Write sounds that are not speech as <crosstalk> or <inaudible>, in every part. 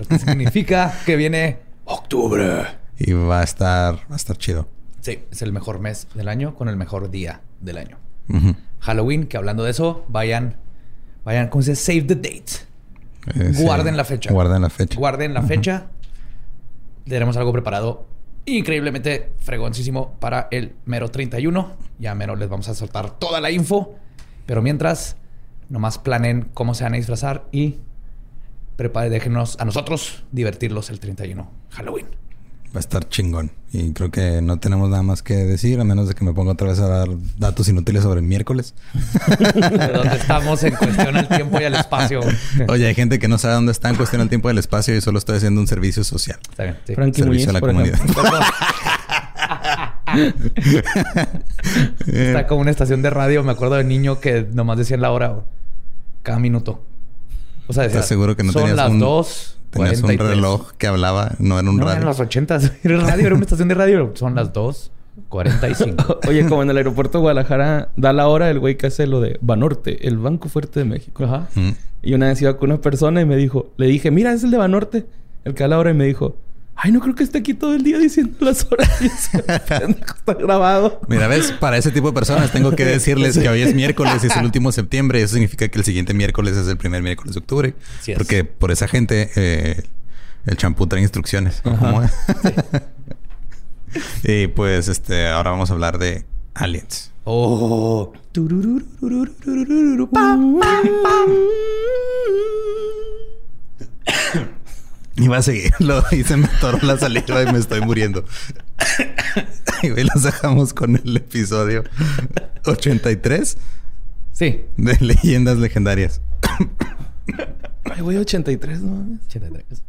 Lo que significa que viene octubre. Y va a estar, va a estar chido. Sí, es el mejor mes del año con el mejor día del año. Halloween, que hablando de eso, vayan, vayan, ¿cómo se dice? Save the date. Eh, sí. Guarden la fecha. Guarden la fecha. Guarden la fecha. Tenemos algo preparado increíblemente fregoncísimo para el mero 31. Ya mero les vamos a soltar toda la info. Pero mientras, nomás planen cómo se van a disfrazar y prepare, déjenos a nosotros divertirlos el 31, Halloween. Va a estar chingón. Y creo que no tenemos nada más que decir, a menos de que me ponga otra vez a dar datos inútiles sobre el miércoles. <laughs> Donde estamos en cuestión al tiempo y al espacio. Oye, hay gente que no sabe dónde está en cuestión al tiempo y el espacio y solo estoy haciendo un servicio social. Está bien, sí. Frankie Servicio Muñiz, a la por comunidad. <laughs> Está como una estación de radio, me acuerdo de niño que nomás decían la hora cada minuto. O sea, decía, ¿Estás seguro que no son tenías las un- dos, Tenías un 43. reloj que hablaba, no era un No, radio. en los 80 era radio, era una estación de radio. Son las 2, 45. <laughs> Oye, como en el aeropuerto de Guadalajara da la hora el güey que hace lo de Banorte, el Banco Fuerte de México. Ajá. Mm. Y una vez iba con una persona y me dijo, le dije, mira, es el de Banorte, el que da la hora, y me dijo, ay, no creo que esté aquí todo el día diciendo las horas. <laughs> Está grabado. Mira, ves, para ese tipo de personas tengo que decirles que hoy es miércoles y es el último de septiembre. Eso significa que el siguiente miércoles es el primer miércoles de octubre. Así es. Porque por esa gente eh, el champú trae instrucciones. ¿no? ¿Cómo es? <laughs> y pues este, ahora vamos a hablar de aliens. Oh. <coughs> <laughs> Y va a seguirlo <laughs> y se me atoró la saliva y me estoy muriendo. <laughs> y hoy los dejamos con el episodio 83 Sí. de Leyendas Legendarias. Ay, güey, 83, no mames. 83.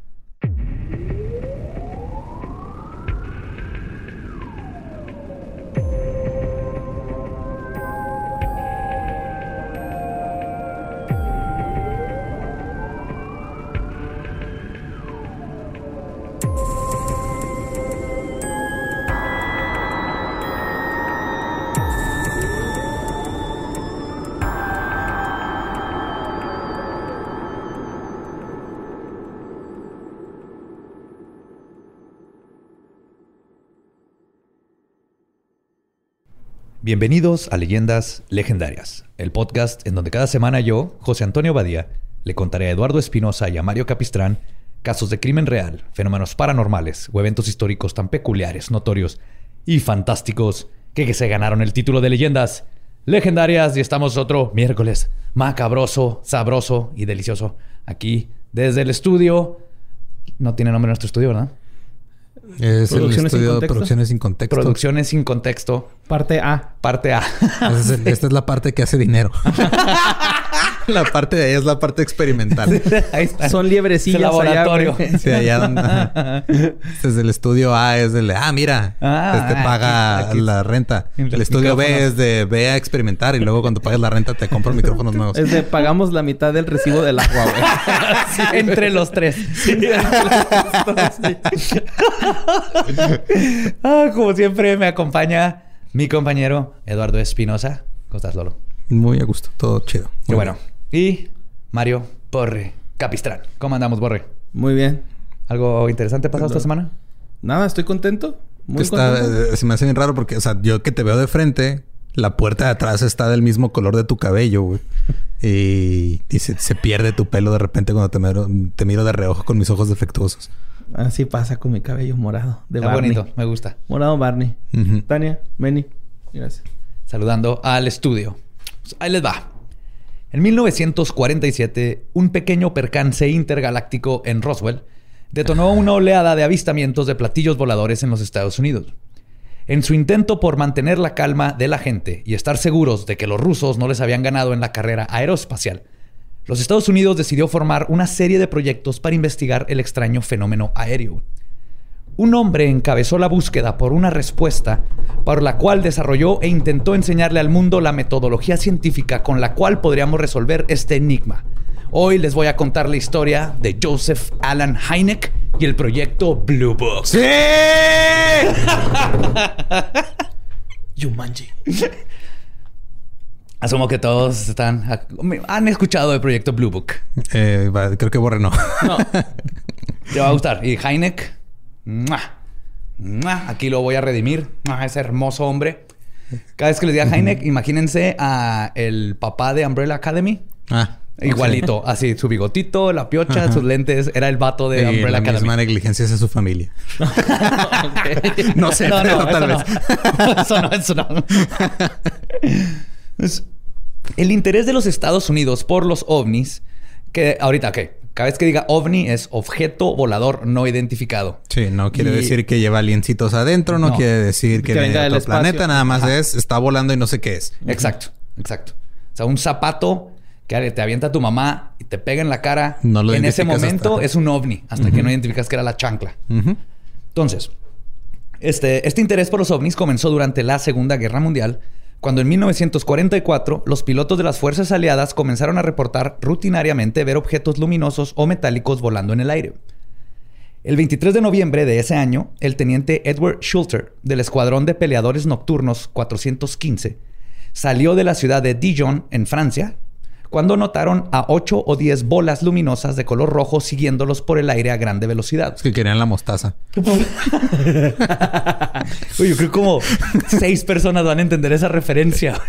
Bienvenidos a Leyendas Legendarias, el podcast en donde cada semana yo, José Antonio Badía, le contaré a Eduardo Espinosa y a Mario Capistrán casos de crimen real, fenómenos paranormales o eventos históricos tan peculiares, notorios y fantásticos que, se ganaron el título de Leyendas Legendarias y estamos otro miércoles macabroso, sabroso y delicioso aquí desde el estudio. No tiene nombre nuestro estudio, ¿verdad? Es el ¿Producciones sin estudio de contexto? Producciones sin contexto. Producciones sin contexto, Parte A. parte A. Ese es el- esta es la parte que hace dinero. <laughs> <laughs> la parte de ahí es la parte experimental. <laughs> Ahí está. Son liebrecillas Es el laboratorio. allá. Sí, allá donde... <laughs> Este es el estudio A, es el de, ah, mira, Ah, este aquí- paga aquí- la renta. El estudio B es de ve a experimentar y luego cuando pagues la renta te compro micrófonos nuevos. Es de pagamos la mitad del recibo del agua, güey. Entre los tres. Ah, como siempre me acompaña mi compañero Eduardo Espinosa. ¿Cómo estás, Lolo? Muy a gusto, todo chido. Qué Muy bueno. Y Mario Borre Capistrán. ¿Cómo andamos, Borre? Muy bien. ¿Algo interesante pasado esta semana? Nada, estoy contento. Muy está, contento. eh, se me hace bien raro porque, o sea, yo que te veo de frente, la puerta de atrás está del mismo color de tu cabello, güey. Y, y se, se pierde tu pelo de repente cuando te miro, te miro de reojo con mis ojos defectuosos. Así pasa con mi cabello morado. De Está Barney. bonito, me gusta. Morado Barney. Tania, Meni. Gracias. Saludando al estudio. Pues, ahí les va. En 1947, un pequeño percance intergaláctico en Roswell detonó una oleada de avistamientos de platillos voladores en los Estados Unidos. En su intento por mantener la calma de la gente y estar seguros de que los rusos no les habían ganado en la carrera aeroespacial, los Estados Unidos decidió formar una serie de proyectos para investigar el extraño fenómeno aéreo. Un hombre encabezó la búsqueda por una respuesta por la cual desarrolló e intentó enseñarle al mundo la metodología científica con la cual podríamos resolver este enigma. Hoy les voy a contar la historia de Joseph Alan Hynek y el proyecto Blue Book. ¡Sí! <laughs> Yumanji. Asumo que todos están han escuchado del proyecto Blue Book. Eh, creo que Borre no. No. <laughs> Te va a gustar. Y. ¡mua! Aquí lo voy a redimir. Ese hermoso hombre. Cada vez que les diga Hynek, imagínense a el papá de Umbrella Academy. ah. Igualito, así, su bigotito, la piocha, Ajá. sus lentes, era el vato de Y Umbrella la Academy. misma negligencia hacia su familia. <laughs> No sé, no, pero tal vez. <laughs> eso no, eso no. Es- el interés de los Estados Unidos por los ovnis, que ahorita, ¿qué? Cada vez que diga ovni es objeto volador no identificado. Sí, no quiere Y- decir que lleva aliencitos adentro, no, No. quiere decir que, Que venga de del espacio. planeta, nada más Ajá. es está volando y no sé qué es. Exacto, exacto. O sea, un zapato que te avienta tu mamá y te pega en la cara. No lo en ese momento hasta- es un ovni, hasta que no identificas que era la chancla. Entonces, este, este interés por los ovnis comenzó durante la Segunda Guerra Mundial, cuando en 1944 los pilotos de las fuerzas aliadas comenzaron a reportar rutinariamente ver objetos luminosos o metálicos volando en el aire. El 23 de noviembre de ese año, el teniente Edward Schulter del Escuadrón de Peleadores Nocturnos 415 salió de la ciudad de Dijon, en Francia, cuando notaron a 8 o 10 bolas luminosas de color rojo siguiéndolos por el aire a grande velocidad. Es que querían la mostaza. <laughs> Uy, yo creo que como seis personas van a entender esa referencia.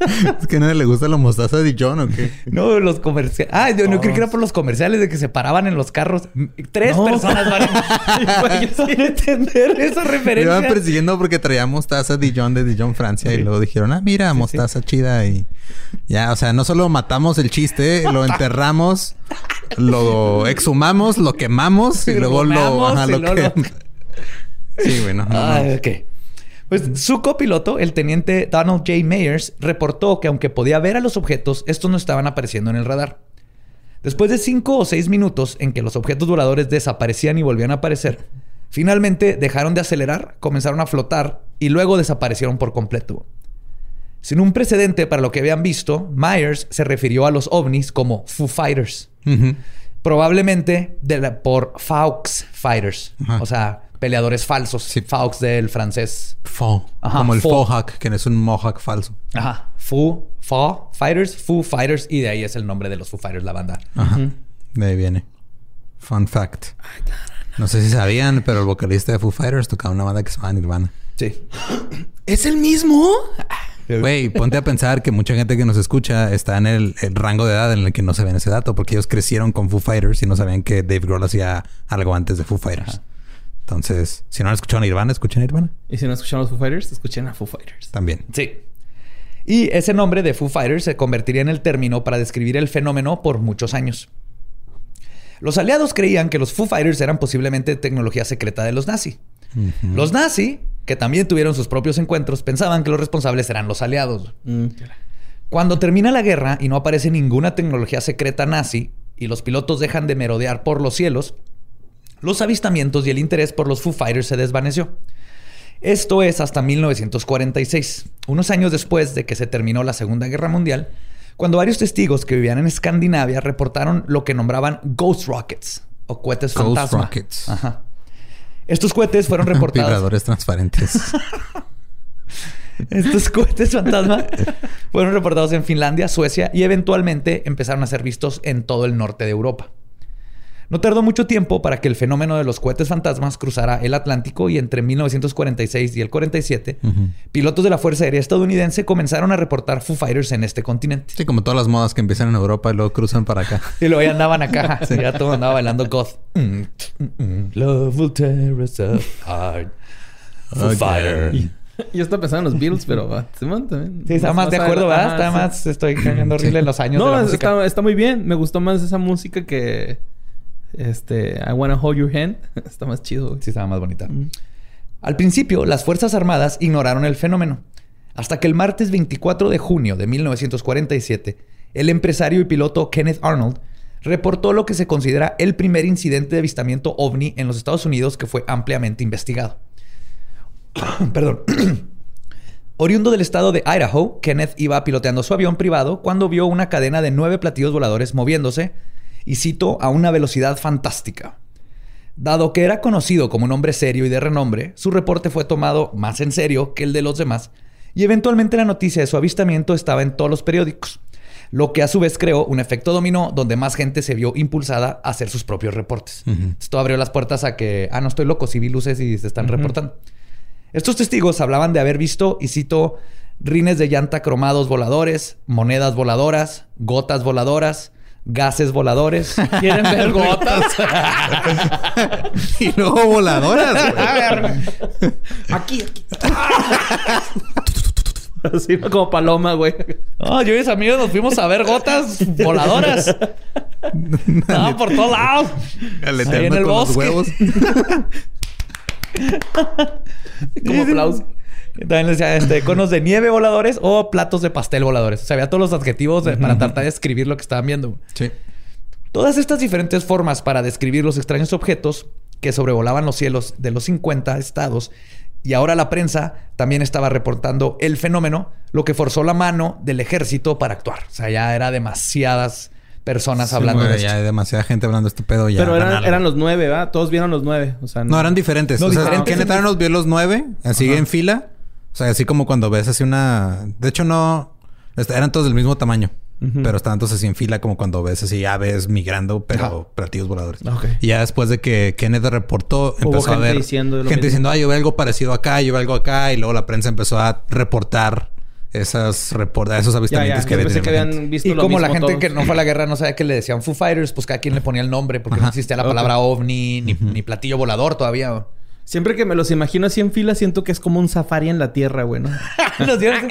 <laughs> es que a nadie le gusta la mostaza de John o qué. No, los comerciales. Ah, yo no creo que era por los comerciales de que se paraban en los carros. Tres No. personas van a, <laughs> van a entender esa Me referencia. iban persiguiendo porque traía mostaza Dijon de Dijon, Francia. Y luego dijeron, ah, mira, mostaza chida. Y ya, o sea, no solo matamos el chiste, lo enterramos, lo exhumamos, lo quemamos y luego lo, ajá, y lo que... lo- Sí, bueno. no. Ok. Pues su copiloto, el teniente Donald J. Mayers, reportó que aunque podía ver a los objetos, estos no estaban apareciendo en el radar. Después de cinco o seis minutos en que los objetos voladores desaparecían y volvían a aparecer, finalmente dejaron de acelerar, comenzaron a flotar y luego desaparecieron por completo. Sin un precedente para lo que habían visto, Myers se refirió a los ovnis como Foo Fighters. Probablemente de la- por Faux Fighters. Ajá. O sea, peleadores falsos. Sí. Faux del francés. Faux. Ajá, Como el faux. faux hack, que es un mohawk falso. Ajá. Foo, Foo Fighters, Foo Fighters. Y de ahí es el nombre de los Foo Fighters, la banda. Ajá. De ahí viene. Fun fact. No sé si sabían, pero el vocalista de Foo Fighters tocaba una banda que se llama Nirvana. Sí. ¿Es el mismo? Güey, ponte a pensar que mucha gente que nos escucha está en el, el rango de edad en el que no saben ese dato, porque ellos crecieron con Foo Fighters y no sabían que Dave Grohl hacía algo antes de Foo Fighters. Entonces, si no han escuchado Nirvana, escuchen Nirvana Y si no escuchan los Foo Fighters, escuchen a Foo Fighters. también. Sí. Y ese nombre de Foo Fighters se convertiría en el término para describir el fenómeno por muchos años. Los aliados creían que los Foo Fighters eran posiblemente tecnología secreta de los nazi. Los nazi, que también tuvieron sus propios encuentros, pensaban que los responsables eran los aliados. Mm, Cuando termina la guerra y no aparece ninguna tecnología secreta nazi y los pilotos dejan de merodear por los cielos, los avistamientos y el interés por los Foo Fighters se desvaneció. Esto es hasta 1946, unos años después de que se terminó la Segunda Guerra Mundial, cuando varios testigos que vivían en Escandinavia reportaron lo que nombraban Ghost Rockets o cohetes Ghost fantasma. rockets. Ajá. Estos cohetes fueron <laughs> reportados. Vibradores transparentes. <laughs> Estos cohetes fantasma fueron reportados en Finlandia, Suecia y eventualmente empezaron a ser vistos en todo el norte de Europa. No tardó mucho tiempo para que el fenómeno de los cohetes fantasmas cruzara el Atlántico y entre 1946 y el 47, pilotos de la Fuerza Aérea estadounidense comenzaron a reportar Foo Fighters en este continente. Sí, como todas las modas que empiezan en Europa y luego cruzan para acá. <laughs> Y luego ya andaban acá. <laughs> Ya todo andaba bailando goth. Mm, mm, mm. Love will tear us apart. Foo Okay. Yo estaba pensando en los Beatles, pero Simón también. Sí, está más de acuerdo, ¿verdad? Está sí. más... Estoy cayendo horrible en los años de la No, está, está muy bien. Me gustó más esa música que... Este... I Wanna Hold Your Hand. <laughs> está más chido, güey. Sí, estaba más bonita. Al principio, las Fuerzas Armadas ignoraron el fenómeno. Hasta que el martes 24 de junio de 1947, el empresario y piloto Kenneth Arnold reportó lo que se considera el primer incidente de avistamiento ovni en los Estados Unidos que fue ampliamente investigado. <coughs> Perdón. <coughs> Oriundo del estado de Idaho, Kenneth iba piloteando su avión privado cuando vio una cadena de nueve platillos voladores moviéndose, y cito, a una velocidad fantástica. Dado que era conocido como un hombre serio y de renombre, su reporte fue tomado más en serio que el de los demás, y eventualmente la noticia de su avistamiento estaba en todos los periódicos, lo que a su vez creó un efecto dominó donde más gente se vio impulsada a hacer sus propios reportes. Esto abrió las puertas a que, ah, no estoy loco, si vi luces y se están reportando. Estos testigos hablaban de haber visto, y cito, rines de llanta cromados voladores, monedas voladoras, gotas voladoras, gases voladores. <laughs> ¿Quieren ver gotas? <laughs> y luego voladoras. güey. A ver. Aquí, aquí. <laughs> Así como paloma, güey. No, yo y mis amigos nos fuimos a ver gotas voladoras. No, por todos lados. Ahí en el con los bosque. huevos. Como aplauso. También les decía, este, conos de nieve voladores o platos de pastel voladores. O sea, había todos los adjetivos de- para tratar de describir lo que estaban viendo. Sí. Todas estas diferentes formas para describir los extraños objetos que sobrevolaban los cielos de los 50 estados y ahora la prensa también estaba reportando el fenómeno, lo que forzó la mano del ejército para actuar. O sea, ya era demasiadas personas Sí, hablando güey, de ya esto. hay demasiada gente hablando de este pedo. Ya Pero eran, eran los nueve, ¿verdad? Todos vieron los nueve. O sea, No, eran diferentes. No, o sea, diferentes. Kenneth Arnold vio los nueve, así en fila. O sea, así como cuando ves así una... De hecho, no... este, Eran todos del mismo tamaño. Pero estaban todos así en fila como cuando ves así aves migrando, pero Ajá. platillos voladores. Y ya después de que Kenneth reportó, Hubo empezó a ver... diciendo gente mismo. diciendo, ah, yo veo algo parecido acá, yo veo algo acá. Y luego la prensa empezó a reportar esas report esos Ya, avistamientos ya. que Yo había pensé que habían visto Y lo como la gente todos. que no fue a la <laughs> guerra no sabía que le decían Foo Fighters, pues cada quien le ponía el nombre porque no existía la palabra ovni ni, ni platillo volador todavía. Siempre que me los imagino así en fila, siento que es como un safari en la tierra, güey, ¿no? <laughs> Los dieron-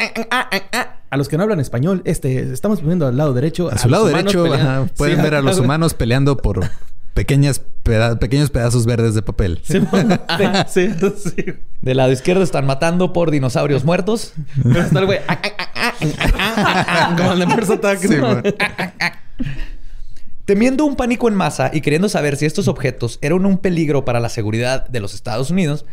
A los que no hablan español, este, estamos poniendo al lado derecho. A su lado derecho ajá, pueden Sí, ver a los humanos peleando por pequeñas peda- pequeños pedazos verdes de papel. Sí, <laughs> sí, sí. Del lado izquierdo están matando por dinosaurios muertos. Pero está el güey. ah, ah, ah, ah, ah, ah, ah, Como el de Mars Attack, Sí, ¿no? güey. Temiendo un pánico en masa y queriendo saber si estos objetos eran un peligro para la seguridad de los Estados Unidos,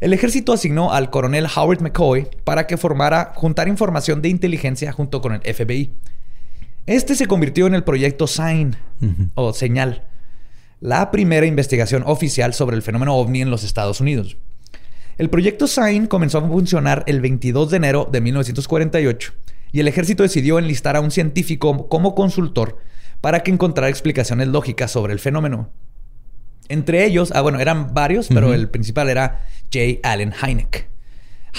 el ejército asignó al coronel Howard McCoy para que formara juntar información de inteligencia junto con el FBI. Este se convirtió en el proyecto SIGN o Señal, la primera investigación oficial sobre el fenómeno ovni en los Estados Unidos. El proyecto SIGN comenzó a funcionar el 22 de enero de 1948 y el ejército decidió enlistar a un científico como consultor para que encontrara explicaciones lógicas sobre el fenómeno. Entre ellos, ah, bueno, eran varios, pero el principal era J. Allen Hynek.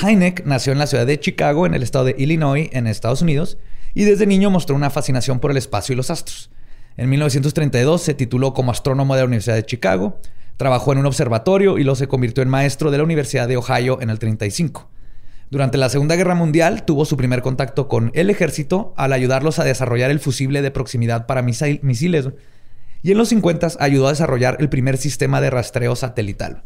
Hynek nació en la ciudad de Chicago, en el estado de Illinois, en Estados Unidos, y desde niño mostró una fascinación por el espacio y los astros. En 1932 se tituló como astrónomo de la Universidad de Chicago, trabajó en un observatorio y luego se convirtió en maestro de la Universidad de Ohio en el 35. Durante la Segunda Guerra Mundial tuvo su primer contacto con el ejército al ayudarlos a desarrollar el fusible de proximidad para misil- misiles. Y en los 50 ayudó a desarrollar el primer sistema de rastreo satelital.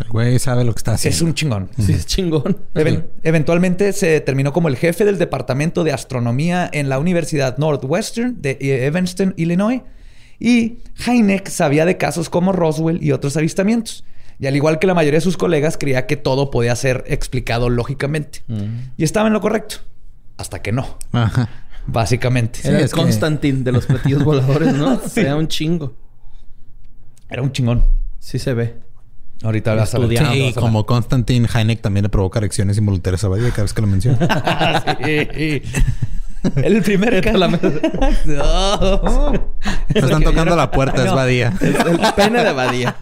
El güey sabe lo que está haciendo. Es un chingón. Sí, es chingón. Even- eventualmente se terminó como el jefe del departamento de astronomía en la Universidad Northwestern de Evanston, Illinois. Y Hynek sabía de casos como Roswell y otros avistamientos. Y al igual que la mayoría de sus colegas, creía que todo podía ser explicado lógicamente. Y estaba en lo correcto. Hasta que no, Ajá. básicamente. Era el es que- Constantine de los <laughs> platillos voladores, ¿no? <laughs> Se da un chingo. Era un chingón. Sí se ve. Ahorita vas a ver. Sí, como Constantine Heineck también le provoca erecciones involuntarias a Badía cada vez que lo menciona. <laughs> Sí. El primer caso. la mesa. No. Están tocando la puerta, es No. Badía. El, el pene de Badía.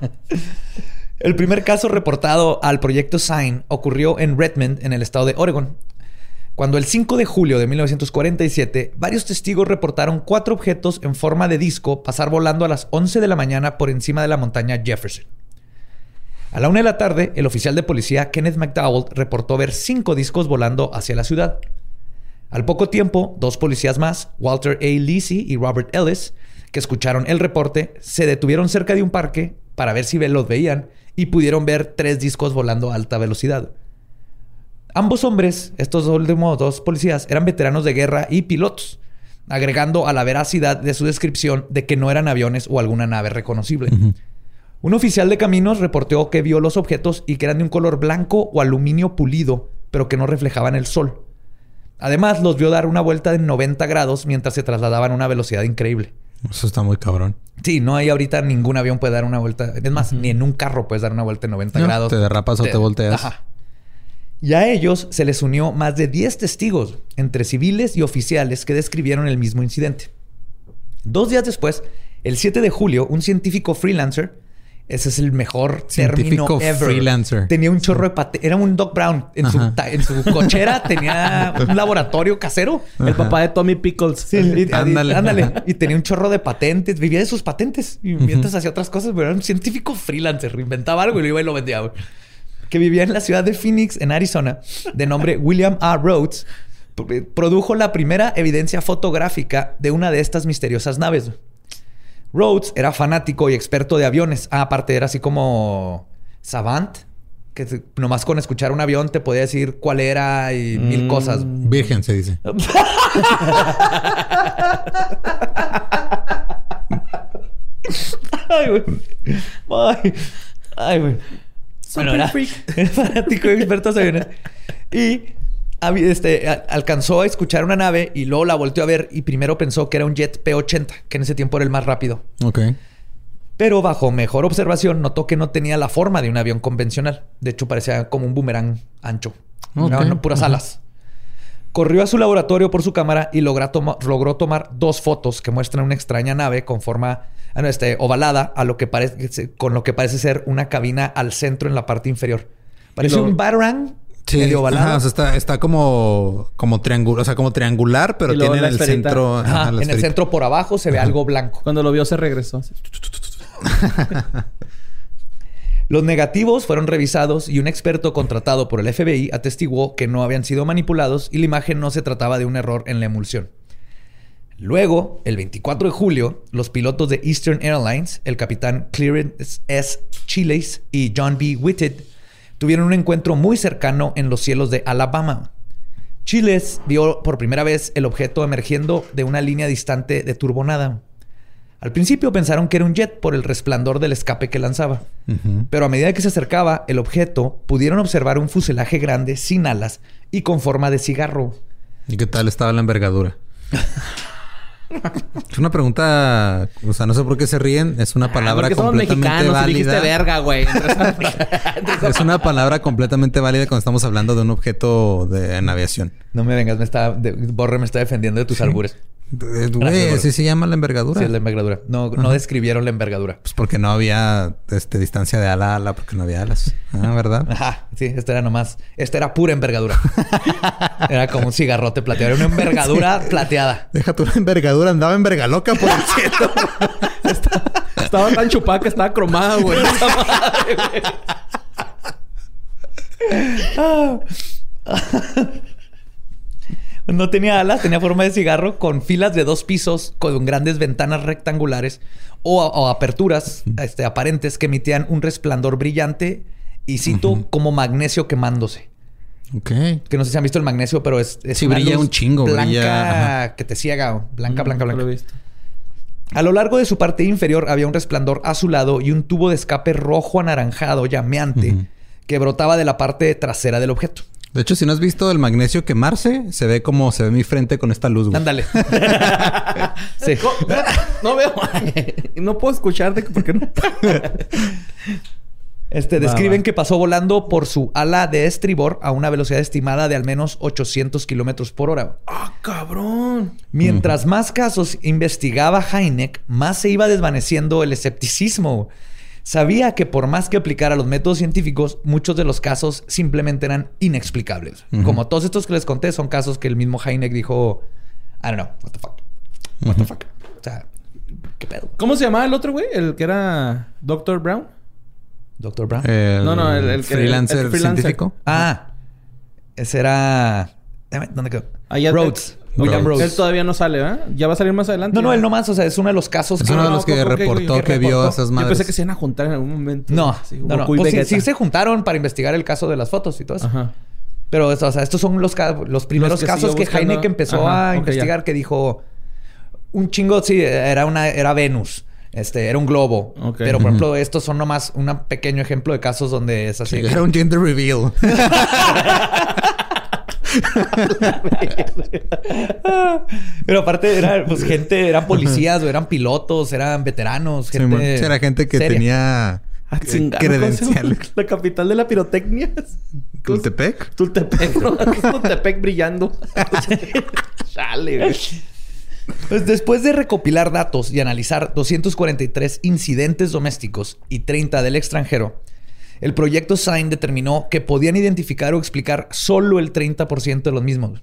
El primer caso reportado al proyecto Sign ocurrió en Redmond, en el estado de Oregon. Cuando el 5 de julio de 1947, varios testigos reportaron cuatro objetos en forma de disco pasar volando a las 11 de la mañana por encima de la montaña Jefferson. A la una de la tarde, el oficial de policía Kenneth McDowell reportó ver cinco discos volando hacia la ciudad. Al poco tiempo, dos policías más, Walter A. Lisi y Robert Ellis, que escucharon el reporte, se detuvieron cerca de un parque para ver si los veían y pudieron ver tres discos volando a alta velocidad. Ambos hombres, estos últimos dos policías, eran veteranos de guerra y pilotos, agregando a la veracidad de su descripción de que no eran aviones o alguna nave reconocible. Un oficial de caminos reportó que vio los objetos y que eran de un color blanco o aluminio pulido, pero que no reflejaban el sol. Además, los vio dar una vuelta de 90 grados mientras se trasladaban a una velocidad increíble. Eso está muy cabrón. Sí, no hay ahorita ningún avión puede dar una vuelta. Es más, ni en un carro puedes dar una vuelta de 90 No, grados. te derrapas o te volteas. Ajá. Y a ellos se les unió más de 10 testigos, entre civiles y oficiales, que describieron el mismo incidente. Dos días después, el 7 de julio, un científico freelancer, ese es el mejor Científico término ever. freelancer. Tenía un chorro de patentes. Era un Doc Brown. En su, en cochera <laughs> tenía un laboratorio casero. El papá de Tommy Pickles. Sí, y- Ándale. ándale. Y tenía un chorro de patentes. Vivía de sus patentes. Y mientras hacía otras cosas, pero era un científico freelancer. Inventaba algo y lo iba y lo vendía. güey. Que vivía en la ciudad de Phoenix, en Arizona, de nombre William A. Rhodes. Produjo la primera evidencia fotográfica de una de estas misteriosas naves. Rhodes era fanático y experto de aviones. Ah, aparte era así como savant. Que nomás con escuchar un avión te podía decir cuál era y mil cosas. Virgen se dice. <laughs> Ay, güey. Ay, ay, güey. Bueno, era, <laughs> era fanático y experto en aviones. Y este, alcanzó a escuchar una nave y luego la volteó a ver y primero pensó que era un jet P-80, que en ese tiempo era el más rápido. Ok. Pero bajo mejor observación notó que no tenía la forma de un avión convencional. De hecho, parecía como un boomerang ancho. Ok. No, no, puras alas. Corrió a su laboratorio por su cámara y toma- logró tomar dos fotos que muestran una extraña nave con forma ah, este, ovalada a lo que parece, con lo que parece ser una cabina al centro en la parte inferior. Parece un batarang Sí, medio ovalado. ajá, o sea, está, está como, como triangular, o sea, como triangular, pero tiene en el esferita. centro. Ajá, ajá, la en el centro por abajo se ve algo blanco. Cuando lo vio se regresó. <laughs> Los negativos fueron revisados y un experto contratado por el FBI atestiguó que no habían sido manipulados y la imagen no se trataba de un error en la emulsión. Luego, el 24 de julio, los pilotos de Eastern Airlines, el capitán Clarence S. Chiles y John B. Whitted, tuvieron un encuentro muy cercano en los cielos de Alabama. Chiles vio por primera vez el objeto emergiendo de una línea distante de turbonada. Al principio pensaron que era un jet por el resplandor del escape que lanzaba. Pero a medida que se acercaba el objeto, pudieron observar un fuselaje grande sin alas y con forma de cigarro. ¿Y qué tal estaba la envergadura? <laughs> es una pregunta, o sea, no sé por qué se ríen. Es una palabra Ah, somos completamente válida. verga, güey. <laughs> Es una palabra completamente válida cuando estamos hablando de un objeto de, en aviación. No me vengas, me está, de- Borre me está defendiendo de tus albures. Eh, Güey, Borre. así se llama la envergadura. Sí, es la envergadura. No, no describieron la envergadura. Pues porque no había este, distancia de ala a ala, porque no había alas. Ah, ¿verdad? <laughs> Ajá, sí, esta era nomás. Esta era pura envergadura. <laughs> era como un cigarrote plateado. Era una envergadura plateada. Deja tu envergadura, andaba envergaloca por <laughs> el cielo. estaba tan chupada que estaba cromada, güey. No tenía alas, tenía forma de cigarro con filas de dos pisos con grandes ventanas rectangulares o, o aperturas este, aparentes que emitían un resplandor brillante y cito como magnesio quemándose. ok. Que no sé si han visto el magnesio, pero es, es Sí, una brilla luz un chingo, Blanca brilla, que te ciega. Blanca, blanca, No blanca. lo he visto. A lo largo de su parte inferior había un resplandor azulado y un tubo de escape rojo anaranjado llameante que brotaba de la parte trasera del objeto. De hecho, si no has visto el magnesio quemarse, se ve como se ve mi frente con esta luz, güey. Ándale. <laughs> sí. No veo. <laughs> no puedo escucharte porque no. Este, describen que pasó volando por su ala de estribor a una velocidad estimada de al menos 800 kilómetros por hora. ¡Ah, cabrón! Mientras más casos investigaba Heineck, más se iba desvaneciendo el escepticismo. Sabía que por más que aplicara los métodos científicos, muchos de los casos simplemente eran inexplicables. Como todos estos que les conté, son casos que el mismo Heineck dijo, I don't know, what the fuck, what the fuck. O sea, ¿qué pedo? ¿Cómo se llamaba el otro güey? El que era Dr. Brown. Doctor Brown. El No, no, el- el que- freelancer, el freelancer. científico. Ah, ese era... ¿Dónde quedó? Allá- Rhodes. William Rhodes. Él todavía no sale, ¿verdad? Ya va a salir más adelante. No, no, él nomás. O sea, es uno de los casos Es que... uno de los que ¿cómo que, reportó que, ¿Qué vio esas Yo madres. pensé que se iban a juntar en algún momento. No, Así, no, no. Pues sí, sí se juntaron para investigar el caso de las fotos y todo eso. Ajá. Pero, o sea, estos son los, primeros Los que casos que buscando. Heineck empezó Ajá, a investigar, ya. que dijo un chingo, sí, era una, era Venus. Este, era un globo. Pero, por ejemplo, estos son nomás un pequeño ejemplo de casos donde es así. Era un gender reveal. <laughs> <laughs> Pero aparte, era, pues, gente, eran policías, o eran pilotos, eran veteranos, gente. Sí, era gente que seria. tenía Ah, eh, credenciales. <laughs> La capital de la pirotecnia. ¿Tultepec? Tultepec. ¿no? <laughs> Tultepec brillando. Chale, güey. Pues después de recopilar datos y analizar 243 incidentes domésticos y 30 del extranjero, el proyecto SIGN determinó que podían identificar o explicar solo el 30% de los mismos.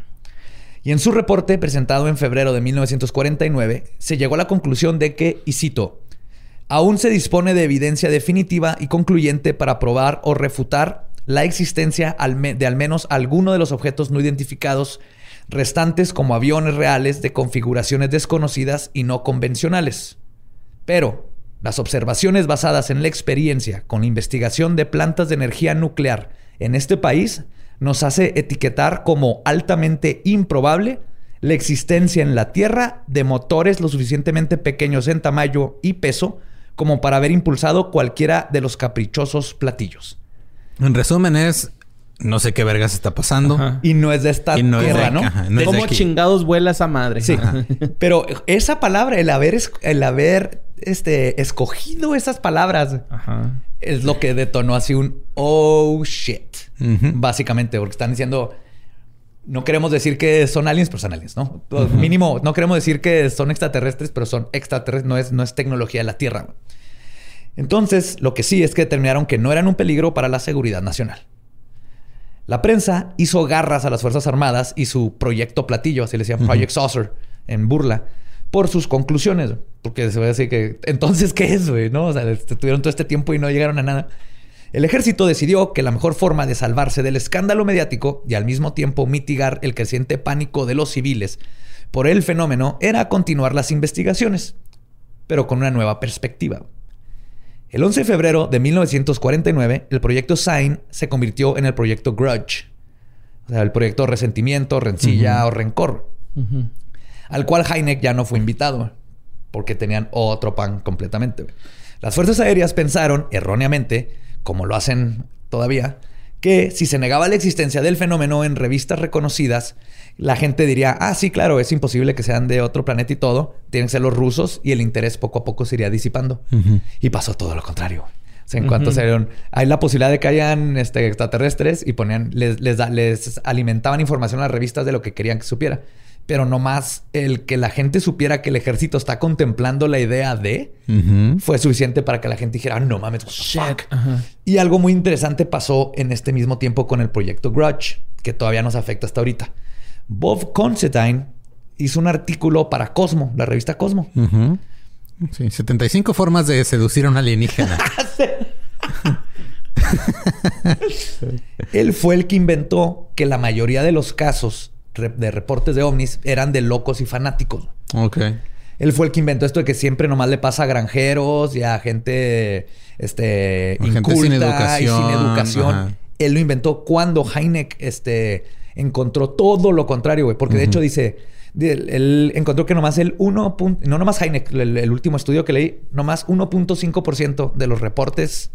Y en su reporte presentado en febrero de 1949, se llegó a la conclusión de que, y cito, aún se dispone de evidencia definitiva y concluyente para probar o refutar la existencia de al menos alguno de los objetos no identificados restantes como aviones reales de configuraciones desconocidas y no convencionales. Pero las observaciones basadas en la experiencia con la investigación de plantas de energía nuclear en este país nos hace etiquetar como altamente improbable la existencia en la Tierra de motores lo suficientemente pequeños en tamaño y peso como para haber impulsado cualquiera de los caprichosos platillos. En resumen es... No sé qué vergas está pasando. Ajá. Y no es de esta no es de tierra, ¿no? ajá, no es de ¿Cómo aquí. chingados vuela esa madre? Sí. Ajá. Pero esa palabra, el haber, es- el haber este, escogido esas palabras, Ajá. es lo que detonó así un oh shit. Básicamente, porque están diciendo. No queremos decir que son aliens, pero son aliens, ¿no? Pues, Mínimo, no queremos decir que son extraterrestres, pero son extraterrestres, no es, no es tecnología de la Tierra. Entonces, lo que sí es que determinaron que no eran un peligro para la seguridad nacional. La prensa hizo garras a las Fuerzas Armadas y su proyecto platillo, así le decían Project Saucer, en burla, por sus conclusiones. Porque se va a decir que, entonces, ¿qué es, güey? ¿No? O sea, este, tuvieron todo este tiempo y no llegaron a nada. El ejército decidió que la mejor forma de salvarse del escándalo mediático y al mismo tiempo mitigar el creciente pánico de los civiles por el fenómeno era continuar las investigaciones, pero con una nueva perspectiva. El 11 de febrero de 1949, el proyecto Sign se convirtió en el proyecto Grudge, o sea, el proyecto Resentimiento, Rencilla o Rencor, al cual Heineck ya no fue invitado, porque tenían otro pan completamente. Las fuerzas aéreas pensaron, erróneamente, como lo hacen todavía, que si se negaba la existencia del fenómeno en revistas reconocidas, la gente diría, ah, sí, claro, es imposible que sean de otro planeta y todo, tienen que ser los rusos y el interés poco a poco se iría disipando. Y pasó todo lo contrario. O sea, en cuanto se dieron, hay la posibilidad de que hayan este, extraterrestres y ponían, les, les, da- les alimentaban información a las revistas de lo que querían que supiera. Pero nomás el que la gente supiera que el ejército está contemplando la idea de fue suficiente para que la gente dijera, "Ah, no mames, what the fuck?". Ajá. Y algo muy interesante pasó en este mismo tiempo con el proyecto Grudge, que todavía nos afecta hasta ahorita. Bob Considine hizo un artículo para Cosmo, la revista Cosmo. Sí, 75 formas de seducir a un alienígena. <laughs> Él fue el que inventó que la mayoría de los casos de reportes de ovnis eran de locos y fanáticos. ok. Él fue el que inventó esto de que siempre nomás le pasa a granjeros y a gente este, A gente inculta sin y educación, sin educación. ajá. Él lo inventó cuando Heineck este, encontró todo lo contrario, güey. Porque de hecho dice, él, él encontró que nomás el 1. pun- No nomás Heineck, el, el último estudio que leí, nomás 1.5% de los reportes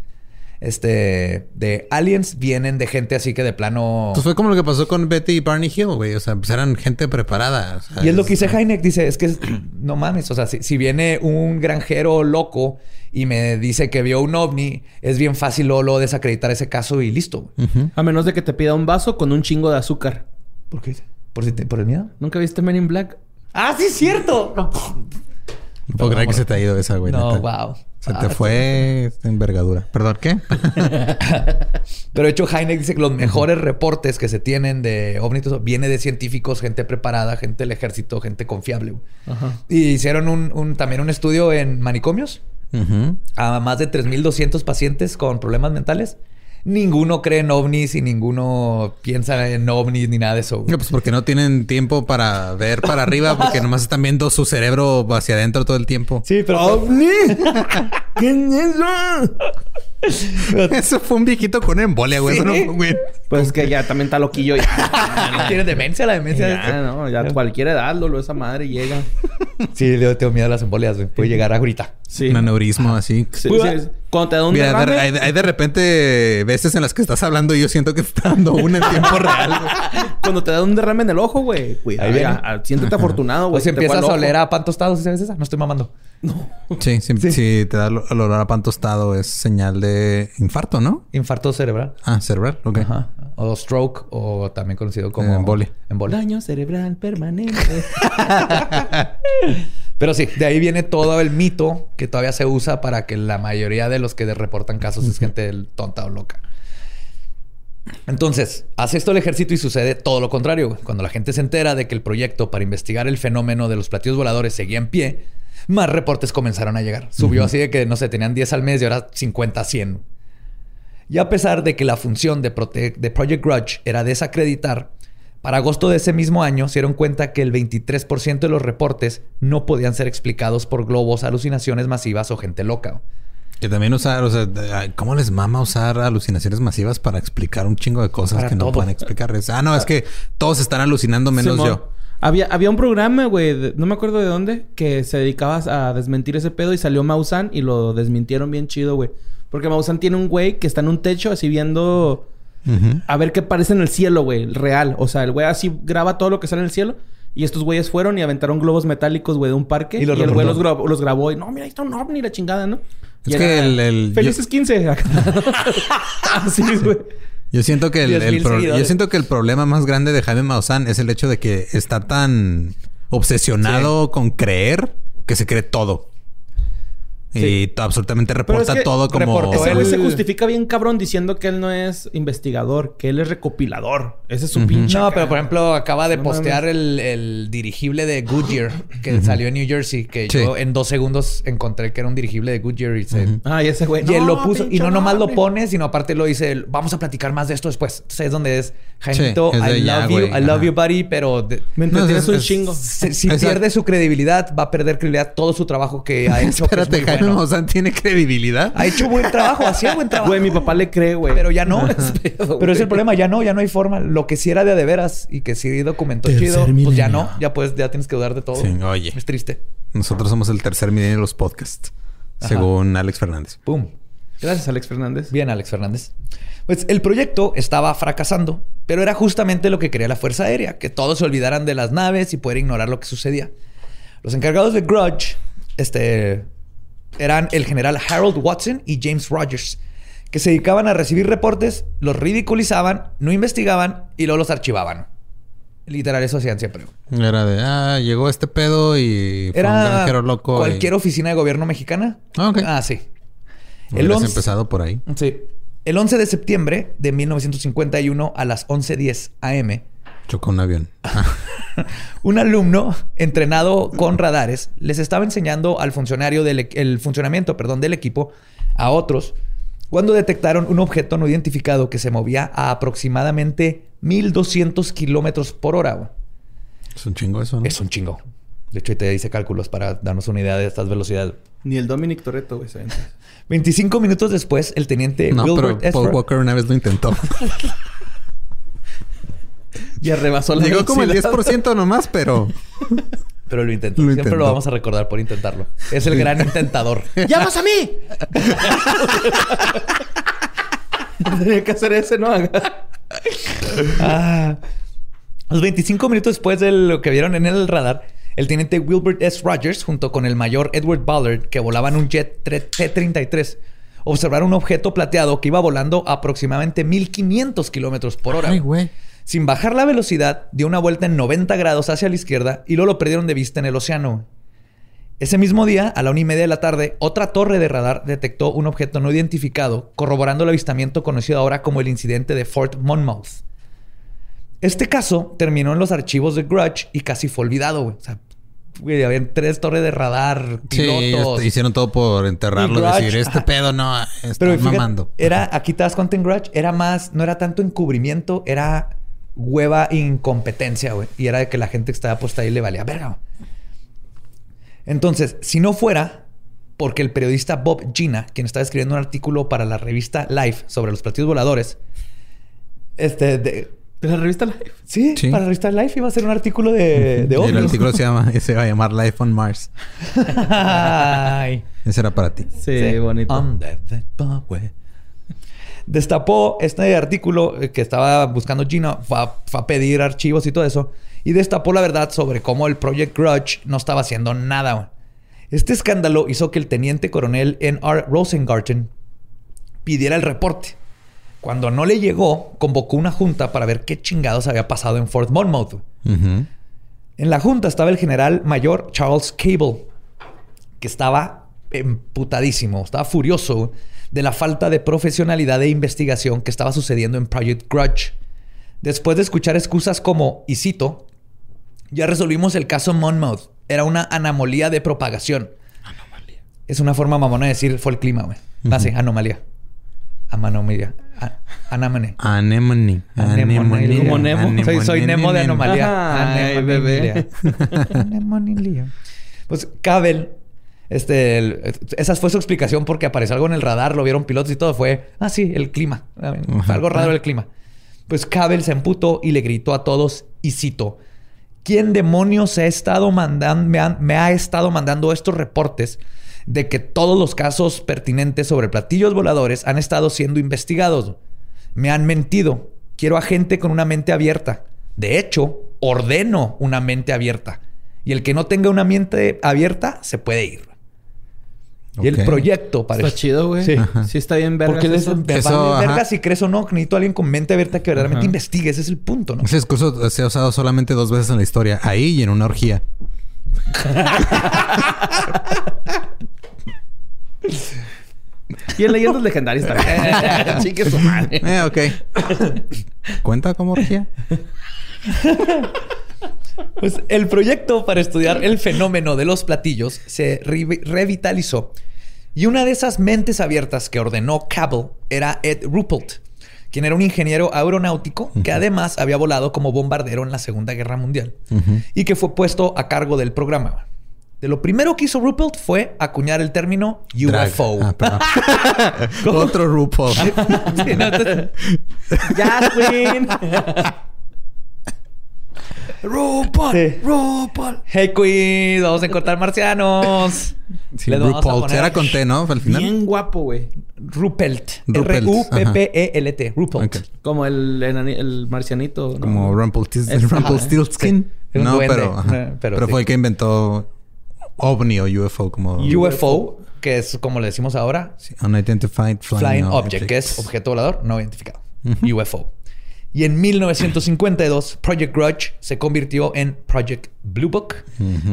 este, de aliens vienen de gente así que de plano... Pues fue como lo que pasó con Betty y Barney Hill, güey. O sea, pues eran gente preparada. o sea, Y es lo que dice Heineck, dice, es que es- <clears throat> no mames, o sea, si, si viene un granjero loco y me dice que vio un ovni, es bien fácil luego, luego desacreditar ese caso y listo. A menos de que te pida un vaso con un chingo de azúcar. ¿Por qué? ¿Por, si te- por el miedo? ¿Nunca viste Men in Black? ¡Ah, sí es cierto! No, No puedo creer que se te ha ido esa, güey. no neta. wow. Se Ah, te fue esta envergadura. ¿Perdón, qué? <laughs> Pero de hecho, Heineck dice que los mejores reportes que se tienen de ovnis viene de científicos, gente preparada, gente del ejército, gente confiable. Ajá. Y hicieron un, un- también un estudio en manicomios a más de 3.200 pacientes con problemas mentales. Ninguno cree en ovnis y ninguno piensa en ovnis ni nada de eso. güey. No, pues porque no tienen tiempo para ver para arriba, <laughs> porque nomás están viendo su cerebro hacia adentro todo el tiempo. Sí, pero... ¡OVNI! <laughs> ¿Qué es eso? Eso fue un viejito con embolia, güey. Eso no Sí. fue, güey. Pues que ya también está loquillo. Ya, <laughs> ¿Tiene demencia la demencia? ya, no, ya a cualquier edad, Lolo, esa madre llega. Sí, yo tengo miedo a las embolias. güey. Puede llegar ahorita. Sí. Un aneurismo así. Sí, sí, Cuando te da un Mira, de- derrame, hay, hay de repente veces en las que estás hablando y yo siento que te está dando una en tiempo <laughs> real. güey. cuando te da un derrame en el ojo, güey, cuidado. Ya, ah, siéntete afortunado, güey. O si empiezas a oler a pan tostado, ¿sí sabes esa? No estoy mamando. Sí, sí, Sí. si te da el el olor a pan tostado es señal de infarto, ¿no? Infarto cerebral. Ah, cerebral, ok. Ajá. O stroke, o también conocido como... Eh, embolia. Embolia. Daño cerebral permanente. <laughs> <laughs> Pero sí, de ahí viene todo el mito que todavía se usa para que la mayoría de los que reportan casos es gente tonta o loca. Entonces, hace esto el ejército y sucede todo lo contrario. Cuando la gente se entera de que el proyecto para investigar el fenómeno de los platillos voladores seguía en pie, más reportes comenzaron a llegar. Subió así de que, no sé, tenían 10 al mes y ahora 50, 100. Y a pesar de que la función de, Prote- de Project Grudge era desacreditar, para agosto de ese mismo año se dieron cuenta que el 23% de los reportes no podían ser explicados por globos, alucinaciones masivas o gente loca. Que también usar, o sea, ¿cómo les mama usar alucinaciones masivas para explicar un chingo de cosas Para que no pueden explicar? Ah, no, es que todos están alucinando menos Simón. yo. Había, había un programa, güey, no me acuerdo de dónde, que se dedicaba a desmentir ese pedo y salió Mausan y lo desmintieron bien chido, güey. Porque Mausan tiene un güey que está en un techo así viendo A ver qué parece en el cielo, güey, real. O sea, el güey así graba todo lo que sale en el cielo. Y estos güeyes fueron y aventaron globos metálicos, güey, de un parque. Y Y, los el güey los grabó, los grabó y no, mira, ahí está un ovni, la chingada, ¿no? Es Y que era, el- el- Felices 15. <laughs> Así, <laughs> güey. Yo siento que el, 10,000 el pro- seguidores. yo siento que el problema más grande de Jaime Maussan es el hecho de que está tan obsesionado con creer que se cree todo. Y absolutamente reporta que todo como Ese güey se justifica bien cabrón diciendo que él no es investigador, que él es recopilador. Ese es su pinche. No, pero por ejemplo, acaba de No postear el, el dirigible de Goodyear que salió en New Jersey, que Sí. yo en dos segundos encontré que era un dirigible de Goodyear y, se- Ah, y ese güey. y él "No, lo puso. Y no nomás lo ovni". pone, sino aparte lo dice, vamos a platicar más de esto después. Entonces es donde es, Jaimito, es de I ya, love you, güey. I love you, buddy, pero de- Me No, entretienes es- un es- chingo. si, pierde su credibilidad, va a perder credibilidad todo su trabajo que ha <laughs> hecho. que es Espérate, Jaime bueno. <laughs> Maussan tiene credibilidad. Ha hecho buen trabajo, hacía buen trabajo. Güey, mi papá le cree, güey. Pero ya no. <laughs> pedo, Pero es el problema, ya no, ya no hay forma. Lo que sí era de a de veras y que sí documentó Tercer chido, pues ya no. Ya pues, ya tienes que dudar de todo. Sí, oye. Es triste. Nosotros somos el tercer milenio de los podcasts, Ajá. según Alex Fernández. Pum. Gracias, Alex Fernández. Bien, Alex Fernández. Pues el proyecto estaba fracasando, pero era justamente lo que quería la Fuerza Aérea, que todos se olvidaran de las naves y poder ignorar lo que sucedía. Los encargados de Grudge este, eran el general Harold Watson y James Rogers, que se dedicaban a recibir reportes, los ridiculizaban, no investigaban y luego los archivaban. Literal, eso hacían siempre. Era de, ah, llegó este pedo y fue un Era granjero loco. y- cualquier oficina de gobierno mexicana. Ah, ok. Ah, sí. El Hubieras 11 empezado por ahí. Sí. El 11 de septiembre de 1951 a las 11:10 am, Chocó un avión. <laughs> <laughs> un alumno entrenado con radares les estaba enseñando al funcionario del el funcionamiento, perdón, del equipo a otros cuando detectaron un objeto no identificado que se movía a aproximadamente 1200 kilómetros por hora. Es un chingo eso, ¿no? Es un chingo. De hecho, ahí te hice cálculos para darnos una idea de estas velocidades. Ni el Dominic Toretto, güey. se aventó. 25 minutos después, el teniente No, pero Wilbert Paul Walker una vez lo intentó. <laughs> Y rebasó la Llegó como el velocidad. 10% nomás, pero... Pero lo intentó. Siempre intentó. lo vamos a recordar por intentarlo. Es el gran intentador. <laughs> ¡Llamas a mí! Tenía que hacer ese, ¿no? Ah. Los 25 minutos después de lo que vieron en el radar, el teniente Wilbert S. Rogers, junto con el mayor Edward Ballard, que volaban un jet T-33, observaron un objeto plateado que iba volando a aproximadamente 1500 kilómetros por hora. Ay, güey. Sin bajar la velocidad, dio una vuelta en 90 grados hacia la izquierda y luego lo perdieron de vista en el océano. Ese mismo día, a la una y media de la tarde, otra torre de radar detectó un objeto no identificado, corroborando el avistamiento conocido ahora como el incidente de Fort Monmouth. Este caso terminó en los archivos de Grudge y casi fue olvidado, güey. O sea, güey, habían tres torres de radar, Sí, pilotos. este, hicieron todo por enterrarlo. Y Grudge, decir, este ajá. pedo no, está Pero fíjate, mamando. era, aquí te das cuenta en Grudge, era más, no era tanto encubrimiento, era hueva incompetencia, güey. Y era de que la gente que estaba puesta ahí le valía verga. Entonces, si no fuera porque el periodista Bob Gina, quien estaba escribiendo un artículo para la revista Life sobre los platillos voladores, este, de- ¿De la revista Life? sí, Sí. para la revista Life iba a ser un artículo de, de Y el ovnis. artículo se, llama, se va a llamar Life on Mars. <laughs> Ay. Ese era para ti. Sí, bonito. On the Zimbabwe. Destapó este artículo eh, que estaba buscando Gina, fue a, fue a pedir archivos y todo eso, y destapó la verdad sobre cómo el Project Grudge no estaba haciendo nada. Este escándalo hizo que el teniente coronel N.R. Rosengarten pidiera el reporte. Cuando no le llegó, convocó una junta para ver qué chingados había pasado en Fort Monmouth. En la junta estaba el general mayor Charles Cable, que estaba emputadísimo, estaba furioso de la falta de profesionalidad e investigación que estaba sucediendo en Project Grudge. Después de escuchar excusas como, y cito, ya resolvimos el caso Monmouth. Era una anomalía de propagación. Anomalía. Es una forma mamona de decir fue el clima, güey. Ah, sí, anomalía. Anemone. Anemonelia. Como Nemo. Soy, soy Nemo de anomalía. Ay, Anemonelia. Anemonelia. <laughs> Pues Cabel, este, el- esa fue su explicación porque apareció algo en el radar, lo vieron pilotos y todo. Fue, ah, sí, el clima. Fue algo raro el clima. Pues Cabel se emputó y le gritó a todos, y cito, ¿quién demonios ha estado mandando, me, han- me ha estado mandando estos reportes de que todos los casos pertinentes sobre platillos voladores han estado siendo investigados? Me han mentido. Quiero a gente con una mente abierta. De hecho, ordeno una mente abierta. Y el que no tenga una mente abierta se puede ir. Y el proyecto para Está chido, güey. Sí. Sí. está bien verga. Porque les eso. Eso, verga si crees o no. Necesito a alguien con mente abierta que verdaderamente Ajá. investigue. Ese es el punto, ¿no? Ese discurso se ha usado solamente dos veces en la historia. Ahí y en una orgía. Y en leyendas legendarias también. <laughs> Chique su madre. Eh, ok. <laughs> ¿Cuenta como orgía? Pues el proyecto para estudiar el fenómeno de los platillos se re- revitalizó. Y una de esas mentes abiertas que ordenó Cabell era Ed Ruppelt, quien era un ingeniero aeronáutico que además había volado como bombardero en la Segunda Guerra Mundial y que fue puesto a cargo del programa. De lo primero que hizo Ruppelt fue acuñar el término. UFO. Ah. <laughs> Otro RuPaul. <laughs> Sí, no, entonces- Queen. <laughs> RuPaul, Sí. RuPaul. Hey Queen, vamos a encontrar marcianos. Sí, Les vamos a RuPaul. poner Era con T, ¿no? Al final. Bien guapo, güey. Ruppelt. Ruppelt. Ruppelt. Ok. Como el, el marcianito. ¿no? Como Rumpelstiltskin. Rumpelstiltskin. Sí. No, duende. pero, ajá. Eh, pero pero, sí. fue el que inventó OVNI o UFO como UFO, que es como le decimos ahora, Sí, Unidentified Flying, Flying Object, que es objeto volador no identificado. UFO. Y en 1952, Project Grudge se convirtió en Project Blue Book,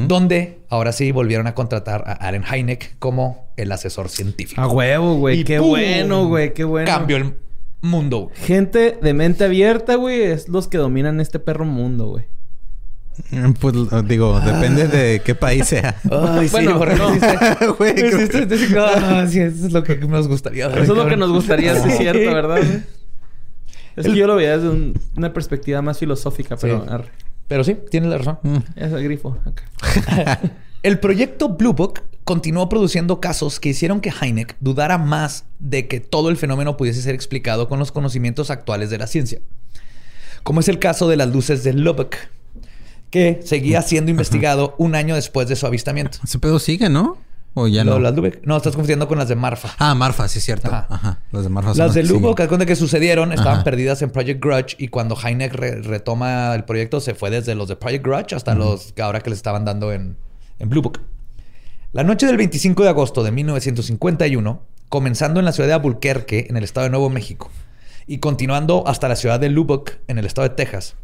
donde ahora sí volvieron a contratar a Allen Hynek como el asesor científico. A huevo, güey. Qué ¡pum! bueno, güey. Qué bueno. Cambió el mundo. Gente de mente abierta, güey, es los que dominan este perro mundo, güey. Mm, Pues digo, depende de qué país sea. <laughs> Ay, Bueno, <laughs> sí, porque no. hiciste- ah, sí, eso es lo que nos gustaría. Eso es lo que nos gustaría, sí, es cierto, ¿verdad? Es El- que yo lo veía desde un- una perspectiva más filosófica, pero Sí. arre. Pero sí, tienes la razón. Mm. es el grifo. <laughs> El proyecto Blue Book continuó produciendo casos que hicieron que Hynek dudara más de que todo el fenómeno pudiese ser explicado con los conocimientos actuales de la ciencia. Como es el caso de las luces de Lubbock, que seguía siendo <laughs> investigado un año después de su avistamiento. Ese pedo sigue, ¿no? ¿O ya no? Las Lubbock. No, estás confundiendo con las de Marfa. Ah, Marfa, sí es cierto. Ajá. Ajá. Las de Marfa son Las de que Lubbock, siguen. haz cuenta que sucedieron, estaban Ajá. perdidas en Project Grudge y cuando Heineck re- retoma el proyecto se fue desde los de Project Grudge hasta los que ahora que les estaban dando en, en Blue Book. La noche del 25 de agosto de 1951, comenzando en la ciudad de Albuquerque, en el estado de Nuevo México, y continuando hasta la ciudad de Lubbock, en el estado de Texas,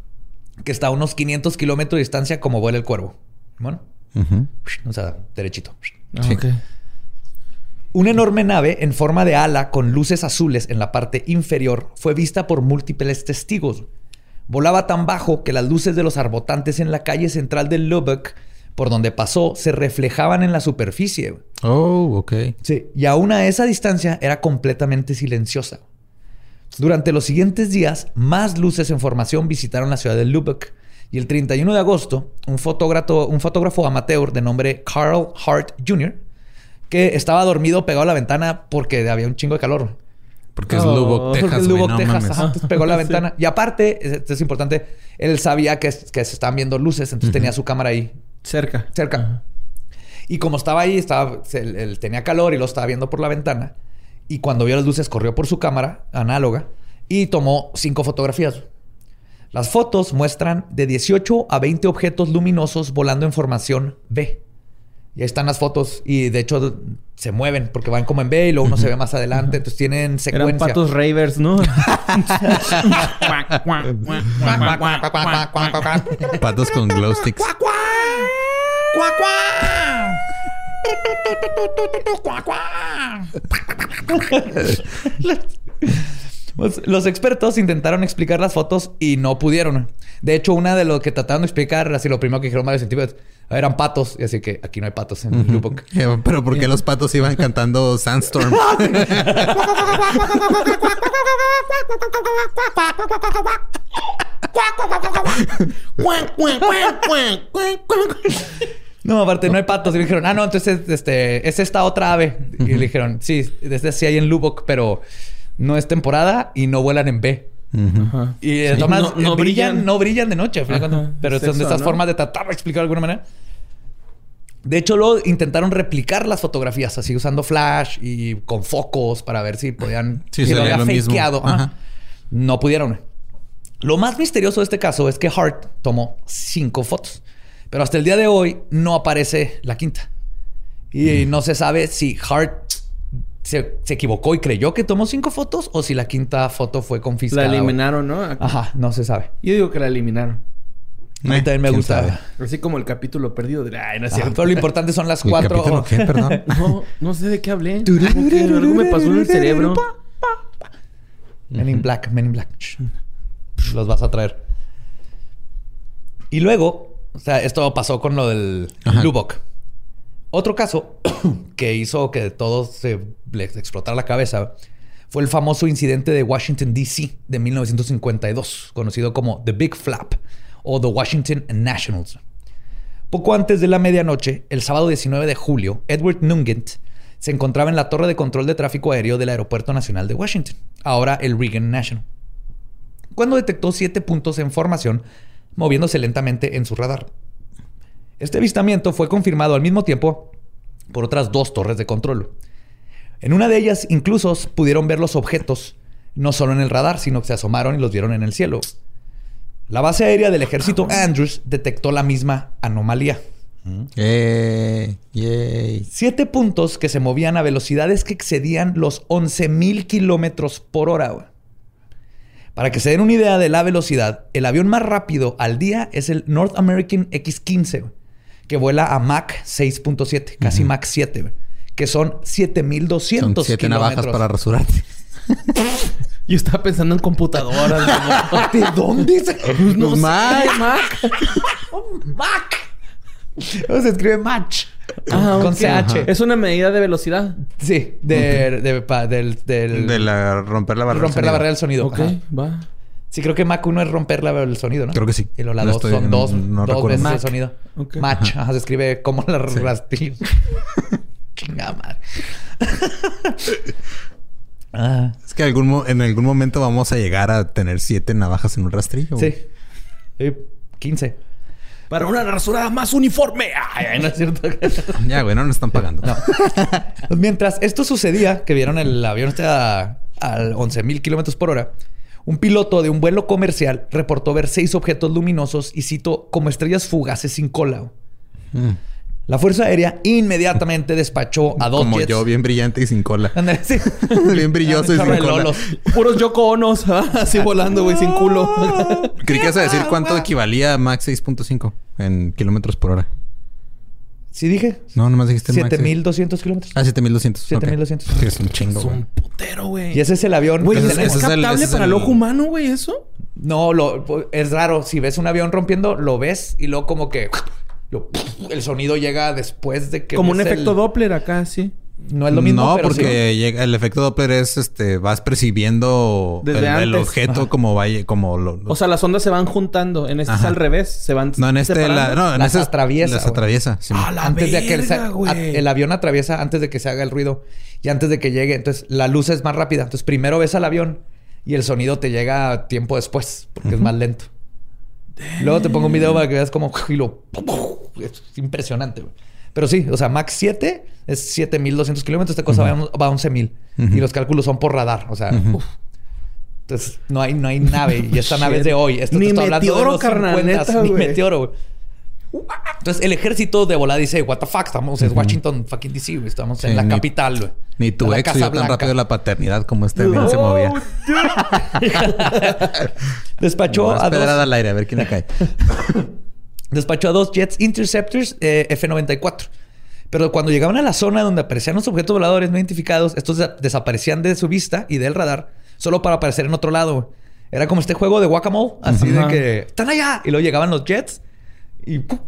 que está a unos 500 kilómetros de distancia como vuela el cuervo. Bueno, Ujú. o sea, derechito. Ah, Sí. Una enorme nave en forma de ala con luces azules en la parte inferior fue vista por múltiples testigos. Volaba tan bajo que las luces de los arbotantes en la calle central de Lubbock, por donde pasó, se reflejaban en la superficie. Oh, ok. Sí, y aún a esa distancia era completamente silenciosa. Durante los siguientes días, más luces en formación visitaron la ciudad de Lubbock. Y el 31 de agosto, un fotógrafo, un fotógrafo amateur de nombre Carl Hart Jr., que estaba dormido pegado a la ventana porque había un chingo de calor. Porque es Lubbock, Porque Texas. es güey, Lubbock, no Texas. mames. ajá, entonces pegó a la <laughs> Sí. ventana. Y aparte, esto es importante, él sabía que, que se estaban viendo luces, entonces tenía su cámara ahí Cerca. cerca. Y como estaba ahí, estaba, se- él, él tenía calor y lo estaba viendo por la ventana. Y cuando vio las luces, corrió por su cámara análoga y tomó cinco fotografías. Las fotos muestran de 18 a 20 objetos luminosos volando en formación V. Y ahí están las fotos. Y de hecho se mueven porque van como en V y luego uno se ve más adelante. Entonces tienen Eran secuencia. patos ravers, ¿no? <laughs> Patos con glow sticks. <laughs> <laughs> Pues, Los expertos intentaron explicar las fotos y no pudieron. De hecho, una de lo que trataron de explicar, así lo primero que dijeron varios científicos, eran patos. Y así que aquí no hay patos en Lubbock. Eh, <laughs> Pero ¿por qué los patos iban cantando Sandstorm? <laughs> No, aparte no hay patos. Y le dijeron, ah, no, entonces este, es esta otra ave. Y le dijeron, sí, desde sí hay en Lubbock, pero no es temporada y no vuelan en B. Y Sí. maneras, No- no brillan, brillan. no brillan de noche. Ajá. Pero Es son de estas ¿no? formas de tratar de explicar de alguna manera. De hecho, luego intentaron replicar las fotografías así usando flash y con focos para ver si podían. Sí, si se veía había lo mismo. fakeado. Ajá. Ajá. No pudieron. Lo más misterioso de este caso es que Hart tomó cinco fotos, pero hasta el día de hoy no aparece la quinta. Y no se sabe si Hart se, se equivocó y creyó que tomó cinco fotos o si la quinta foto fue La confiscada. güey. eliminaron, ¿no? Ajá, no se sabe. Yo digo que la eliminaron. A mí también me ¿Quién gusta. sabe? Así como el capítulo perdido de... Ay, no es cierto. pero lo importante son las ¿El cuatro. capítulo qué? Perdón. <laughs> No, no sé de qué hablé. Algo me pasó en el cerebro. <laughs> Men in Black, Men in Black. Los vas a traer. Y luego, o sea, esto pasó con lo del Ajá. Otro caso <clears throat> que hizo que todos se les explotara la cabeza fue el famoso incidente de Washington, D.C. de 1952, conocido como The Big Flap o The Washington Nationals. Poco antes de la medianoche, el sábado 19 de julio, Edward Nugent se encontraba en la torre de control de tráfico aéreo del Aeropuerto Nacional de Washington, ahora el Reagan National, cuando detectó siete puntos en formación moviéndose lentamente en su radar. Este avistamiento fue confirmado al mismo tiempo por otras dos torres de control. En una de ellas incluso pudieron ver los objetos, no solo en el radar, sino que se asomaron y los vieron en el cielo. La base aérea del ejército Andrews detectó la misma anomalía. Eh, yay. Siete puntos que se movían a velocidades que excedían los 11.000 kilómetros por hora. Para que se den una idea de la velocidad, el avión más rápido al día es el North American X-15, güey, que vuela a Mach 6.7, casi Mach 7, güey, que son 7.200 Son siete navajas kilómetros. para rasurarte. <laughs> Yo estaba pensando en computadoras. <laughs> ¿De dónde se...? <laughs> no Mac. Mac. Mach. Se escribe Mach. Ah, con. CH. Es una medida de velocidad. Sí, de, de- pa- del, del- De la romper la barrera. romper la barrera del sonido. Ok, Ajá. va. Sí, creo que Mach 1 es romper la, el sonido, ¿no? Creo que sí. Y luego la No 2 estoy- son no- dos, no dos veces el sonido. Ok. Match. Ajá, se escribe como la rastrillo. <laughs> Chingada madre. <laughs> ah, Es que algún en algún momento vamos a llegar a tener siete navajas en un rastrillo. sí. güey. Sí, 15. Para una rasurada más uniforme. Ay, no es cierto. <laughs> Ya, güey, no nos están pagando. Pues mientras esto sucedía, que vieron el avión este a, a 11.000 kilómetros por hora, un piloto de un vuelo comercial reportó ver seis objetos luminosos y cito como estrellas fugaces sin cola. Mm. La Fuerza Aérea inmediatamente despachó a dos Como jets. yo, bien brillante y sin cola. Sí. <laughs> bien brilloso y sin cola. lolos. Puros Yoko Onos. <laughs> ¿ah? Así volando, güey, sin culo. Creí que ibas a decir cuánto equivalía a Max 6.5 en kilómetros por hora. Sí dije. No, nomás dijiste Max. 7.200 kilómetros. Ah, 7200. 7200. Ok. Sí, es un chingo, Es un putero, güey. Y ese es el avión. Güey, ¿es, es el- captable para el ojo humano, güey, eso? No, lo, es raro. Si ves un avión rompiendo, lo ves y luego como que lo- el sonido llega después de que Como un el- efecto Doppler acá, sí. No es lo mismo, no, pero porque llega, el efecto Doppler es este, vas percibiendo Desde el, objeto como vaya, como lo. O sea, las ondas se van juntando. En este es al revés. Se van no, en este la, no, en Las este es- atraviesa, Las güey. atraviesa. sí. ¡A la antes de que el, a- avión atraviesa antes de que se haga el ruido y antes de que llegue. Entonces la luz es más rápida. Entonces primero ves al avión y el sonido te llega tiempo después porque es más lento. Luego te pongo un video para que veas como y lo <laughs> es impresionante. güey. Pero sí, o sea, Max 7 es 7200 kilómetros. Esta cosa va, a- va a 11000 y los cálculos son por radar. O sea, uf. entonces no hay, no hay nave y esta nave es de hoy. Esto Ni te está hablando de meteoro, los carnal, 50, neta, ni meteoro, güey. Entonces el ejército de volada dice, what the fuck, estamos en Washington fucking DC, güey. Estamos Sí, en la ni- capital, güey. Ni tu ex tan rápido la paternidad como este bien se movía. <laughs> Despachó a pedrada dos, al aire, a ver quién le cae. <laughs> despachó a dos Jets Interceptors eh, F-94. Pero cuando llegaban a la zona donde aparecían los objetos voladores no identificados, estos de- desaparecían de su vista y del radar solo para aparecer en otro lado. Era como este juego de Guacamole, así Ajá. de que están allá. Y luego llegaban los Jets y ¡pum!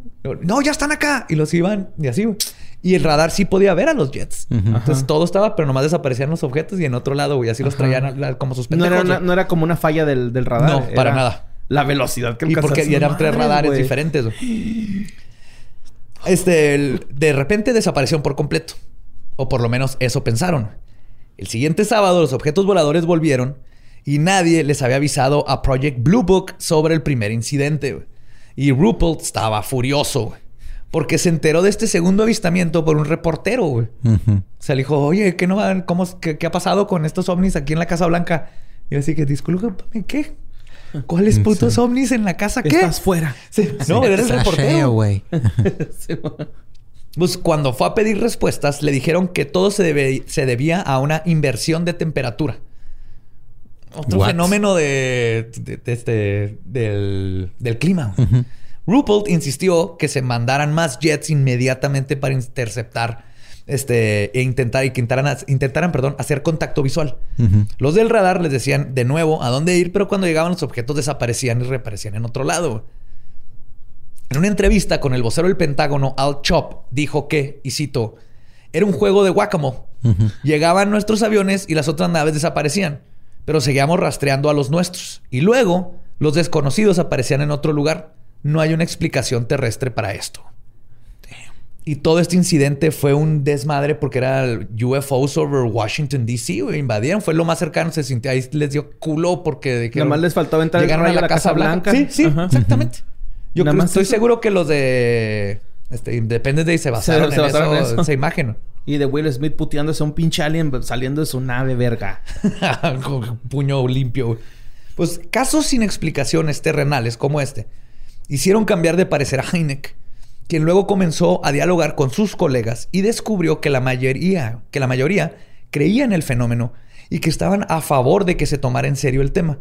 no, ya están acá. Y los iban y así. güey. Y el radar sí podía ver a los Jets. Entonces Ajá. todo estaba, pero nomás desaparecían los objetos y en otro lado, güey. Así los traían a como sus No era, una- güey. no era como una falla del, del radar. No, era para nada. La velocidad que Y porque eran tres radares diferentes. <gasps> Este, el- de repente desaparecieron por completo. O por lo menos eso pensaron. El siguiente sábado los objetos voladores volvieron y nadie les había avisado a Project Blue Book sobre el primer incidente. Y Ruppelt estaba furioso, güey, porque se enteró de este segundo avistamiento por un reportero, güey. O sea, le dijo, oye, ¿qué, no, van- cómo, qué, qué ha pasado con estos ovnis aquí en la Casa Blanca? Y yo así que, discúlpame, ¿qué? ¿Cuáles putos ovnis en la casa? ¿Qué? Estás fuera. Sí, no, Sasheo, reportero. güey. <laughs> Sí. Pues cuando fue a pedir respuestas, le dijeron que todo se, debe- se debía a una inversión de temperatura. Otro What? fenómeno de, de- de este, del, del clima. Ruppelt insistió que se mandaran más jets inmediatamente para interceptar este, e intentar, intentaran, intentaran perdón, hacer contacto visual. Los del radar les decían de nuevo a dónde ir, pero cuando llegaban los objetos desaparecían y reaparecían en otro lado. En una entrevista con el vocero del Pentágono, Al Chop, dijo que, y cito, era un juego de guacamole. Ujú. Llegaban nuestros aviones y las otras naves desaparecían, pero seguíamos rastreando a los nuestros. Y luego los desconocidos aparecían en otro lugar. No hay una explicación terrestre para esto. Y todo este incidente fue un desmadre porque era el UFOs over Washington DC. Invadieron, fue lo más cercano. Se sintió ahí, les dio culo porque Nada más les faltaba entrar llegaron a la Casa Blanca. Sí, sí, Ajá. exactamente. Yo creo- estoy eso. seguro que los de este, Independence Day se basaron, se en, basaron eso, en eso. en esa imagen. Y de Will Smith puteándose a un pinche alien saliendo de su nave, verga. <laughs> Con puño limpio. Pues casos sin explicaciones terrenales como este hicieron cambiar de parecer a Heineck, quien luego comenzó a dialogar con sus colegas y descubrió que la mayoría, que la mayoría creía en el fenómeno y que estaban a favor de que se tomara en serio el tema,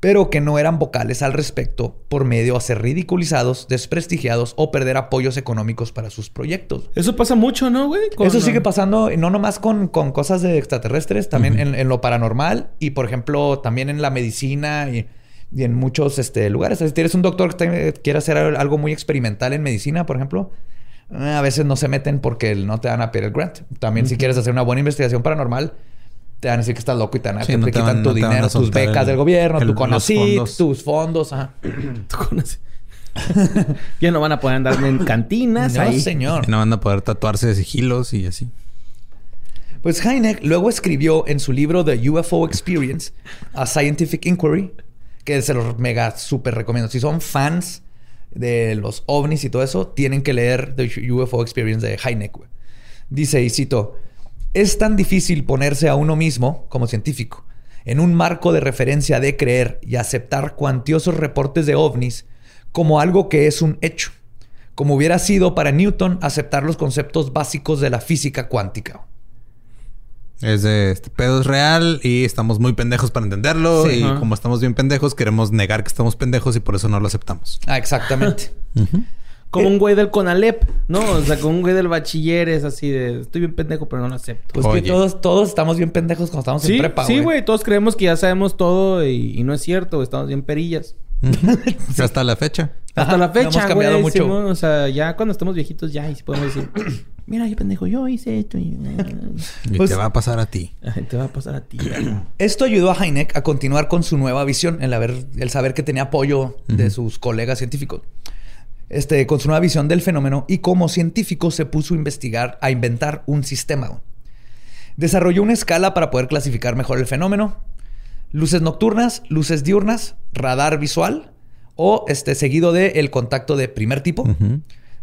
pero que no eran vocales al respecto por medio a ser ridiculizados, desprestigiados o perder apoyos económicos para sus proyectos. Eso pasa mucho, ¿no, güey? Con- Eso sigue pasando, no nomás con, con cosas de extraterrestres, también en, en lo paranormal y, por ejemplo, también en la medicina y, y en muchos este, lugares. Si tienes un doctor que te- quiere hacer algo muy experimental en medicina, por ejemplo, eh, a veces no se meten porque no te van a pedir el grant. También si quieres hacer una buena investigación paranormal, te van a decir que estás loco y te, van a- Sí, te no te quitan van- tu no dinero, tus becas el- del gobierno, el- tu CONACYT, tus fondos. Ajá. <laughs> <laughs> Ya no van a poder andar en cantinas No, ahí. señor. Y no van a poder tatuarse de sigilos y así. Pues Heineck luego escribió en su libro The UFO Experience, A Scientific Inquiry, que se los mega súper recomiendo. Si son fans de los ovnis y todo eso, tienen que leer The UFO Experience de Heineck. Dice, y cito, es tan difícil ponerse a uno mismo, como científico, en un marco de referencia de creer y aceptar cuantiosos reportes de ovnis como algo que es un hecho, como hubiera sido para Newton aceptar los conceptos básicos de la física cuántica. Es de este pedo es real y estamos muy pendejos para entenderlo. Sí. y Ajá. como estamos bien pendejos, queremos negar que estamos pendejos y por eso no lo aceptamos. Ah, exactamente. Como un güey del Conalep, ¿no? O sea, como un güey del bachiller es así de... Estoy bien pendejo, pero no lo acepto. Pues Oye. que todos, todos estamos bien pendejos cuando estamos sí, en prepa, sí, güey. Todos creemos que ya sabemos todo y, y no es cierto. Estamos bien perillas. <laughs> Hasta la fecha. Hasta Ajá, la no fecha, hemos cambiado mucho. Simón. o sea, ya cuando estemos viejitos ya y sí podemos decir... <clears throat> Mira, yo pendejo, yo hice esto y... Y Pues- te va a pasar a ti. Te va a pasar a ti. <clears throat> Esto ayudó a Heineck a continuar con su nueva visión, el, haber, el saber que tenía apoyo de sus colegas científicos. Este, con su nueva visión del fenómeno y como científico se puso a investigar, a inventar un sistema. Desarrolló una escala para poder clasificar mejor el fenómeno. Luces nocturnas, luces diurnas, radar visual o este, seguido de el contacto de primer tipo,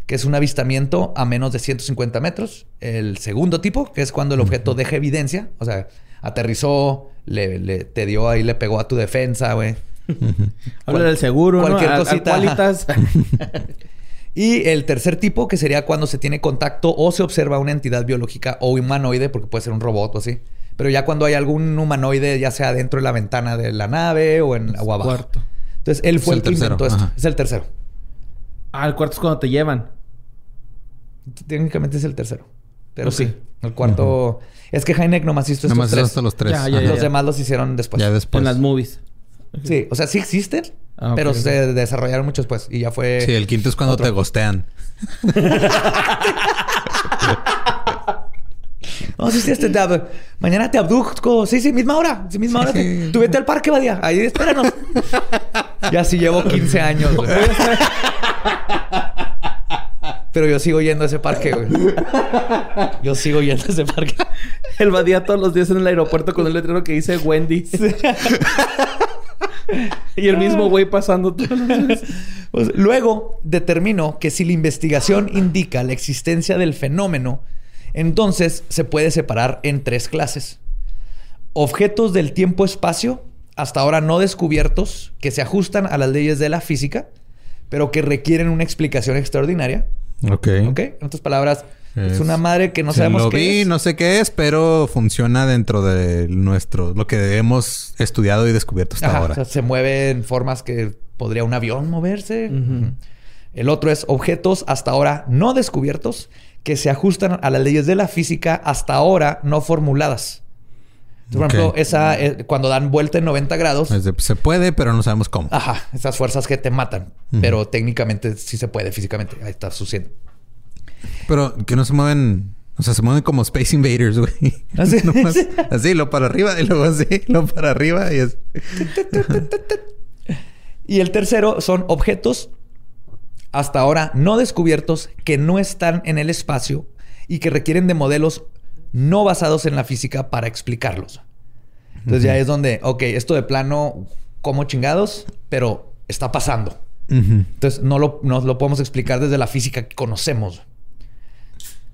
que es un avistamiento a menos de 150 metros. El segundo tipo, que es cuando el objeto deja evidencia, o sea, aterrizó, le, le- te dio ahí, le pegó a tu defensa, güey. Habla del seguro, cualquier ¿no? Al cosita. <laughs> Y el tercer tipo, que sería cuando se tiene contacto o se observa una entidad biológica o humanoide, porque puede ser un robot o así. Pero ya cuando hay algún humanoide, ya sea dentro de la ventana de la nave o, en, o abajo. Cuarto. Entonces, él fue Es el, el que tercero, inventó esto. ajá. Es el tercero. Ah, el cuarto es cuando te llevan. Técnicamente es el tercero. Pero Ok. sí, el cuarto... Es que Heineck nomás hizo estos Nada más tres. hasta los tres. Ya, ya, Los demás los hicieron después. Ya después. en las movies. Sí, o sea, sí existen, Ah, pero se desarrollaron mucho después. Y ya fue... Sí, el quinto es cuando Otro. te gostean. <laughs> <laughs> No, sí, sí, este, te ab- mañana te abduzco. Sí, sí, misma hora. Sí, misma hora. te- Tú vete al parque, Badía. Ahí espéranos. <laughs> y así llevo 15 años, güey. Pero yo sigo yendo a ese parque, güey. Yo sigo yendo a ese parque. El Badía todos los días en el aeropuerto con un letrero que dice Wendy. <laughs> y el mismo güey pasando todos los días. Pues, luego determinó que si la investigación indica la existencia del fenómeno, entonces se puede separar en tres clases. Objetos del tiempo-espacio, hasta ahora no descubiertos, que se ajustan a las leyes de la física, pero que requieren una explicación extraordinaria. Ok. ¿Ok? En otras palabras, es, Es- una madre que no Sí, sabemos lo qué vi, es. no sé qué es, pero funciona dentro de nuestro, lo que hemos estudiado y descubierto hasta Ajá, ahora. o sea, se mueve en formas que podría un avión moverse. El otro es objetos hasta ahora no descubiertos que se ajustan a las leyes de la física hasta ahora no formuladas. Entonces, por ejemplo, esa, eh, cuando dan vuelta en 90 grados, de, se puede, pero no sabemos cómo. ajá, esas fuerzas que te matan, pero técnicamente sí se puede físicamente. Ahí está sucediendo. Pero que no se mueven, o sea, se mueven como Space Invaders, güey. Así. <laughs> Nomás <laughs> así, lo para arriba y luego así, lo para arriba y es. <laughs> Y el tercero son objetos hasta ahora no descubiertos que no están en el espacio y que requieren de modelos no basados en la física para explicarlos. Entonces ya es donde, ok, esto de plano, como chingados, pero está pasando. Entonces no lo, no lo podemos explicar desde la física que conocemos.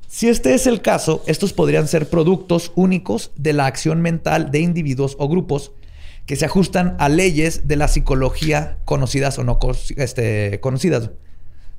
Si este es el caso, estos podrían ser productos únicos de la acción mental de individuos o grupos que se ajustan a leyes de la psicología conocidas o no este, conocidas.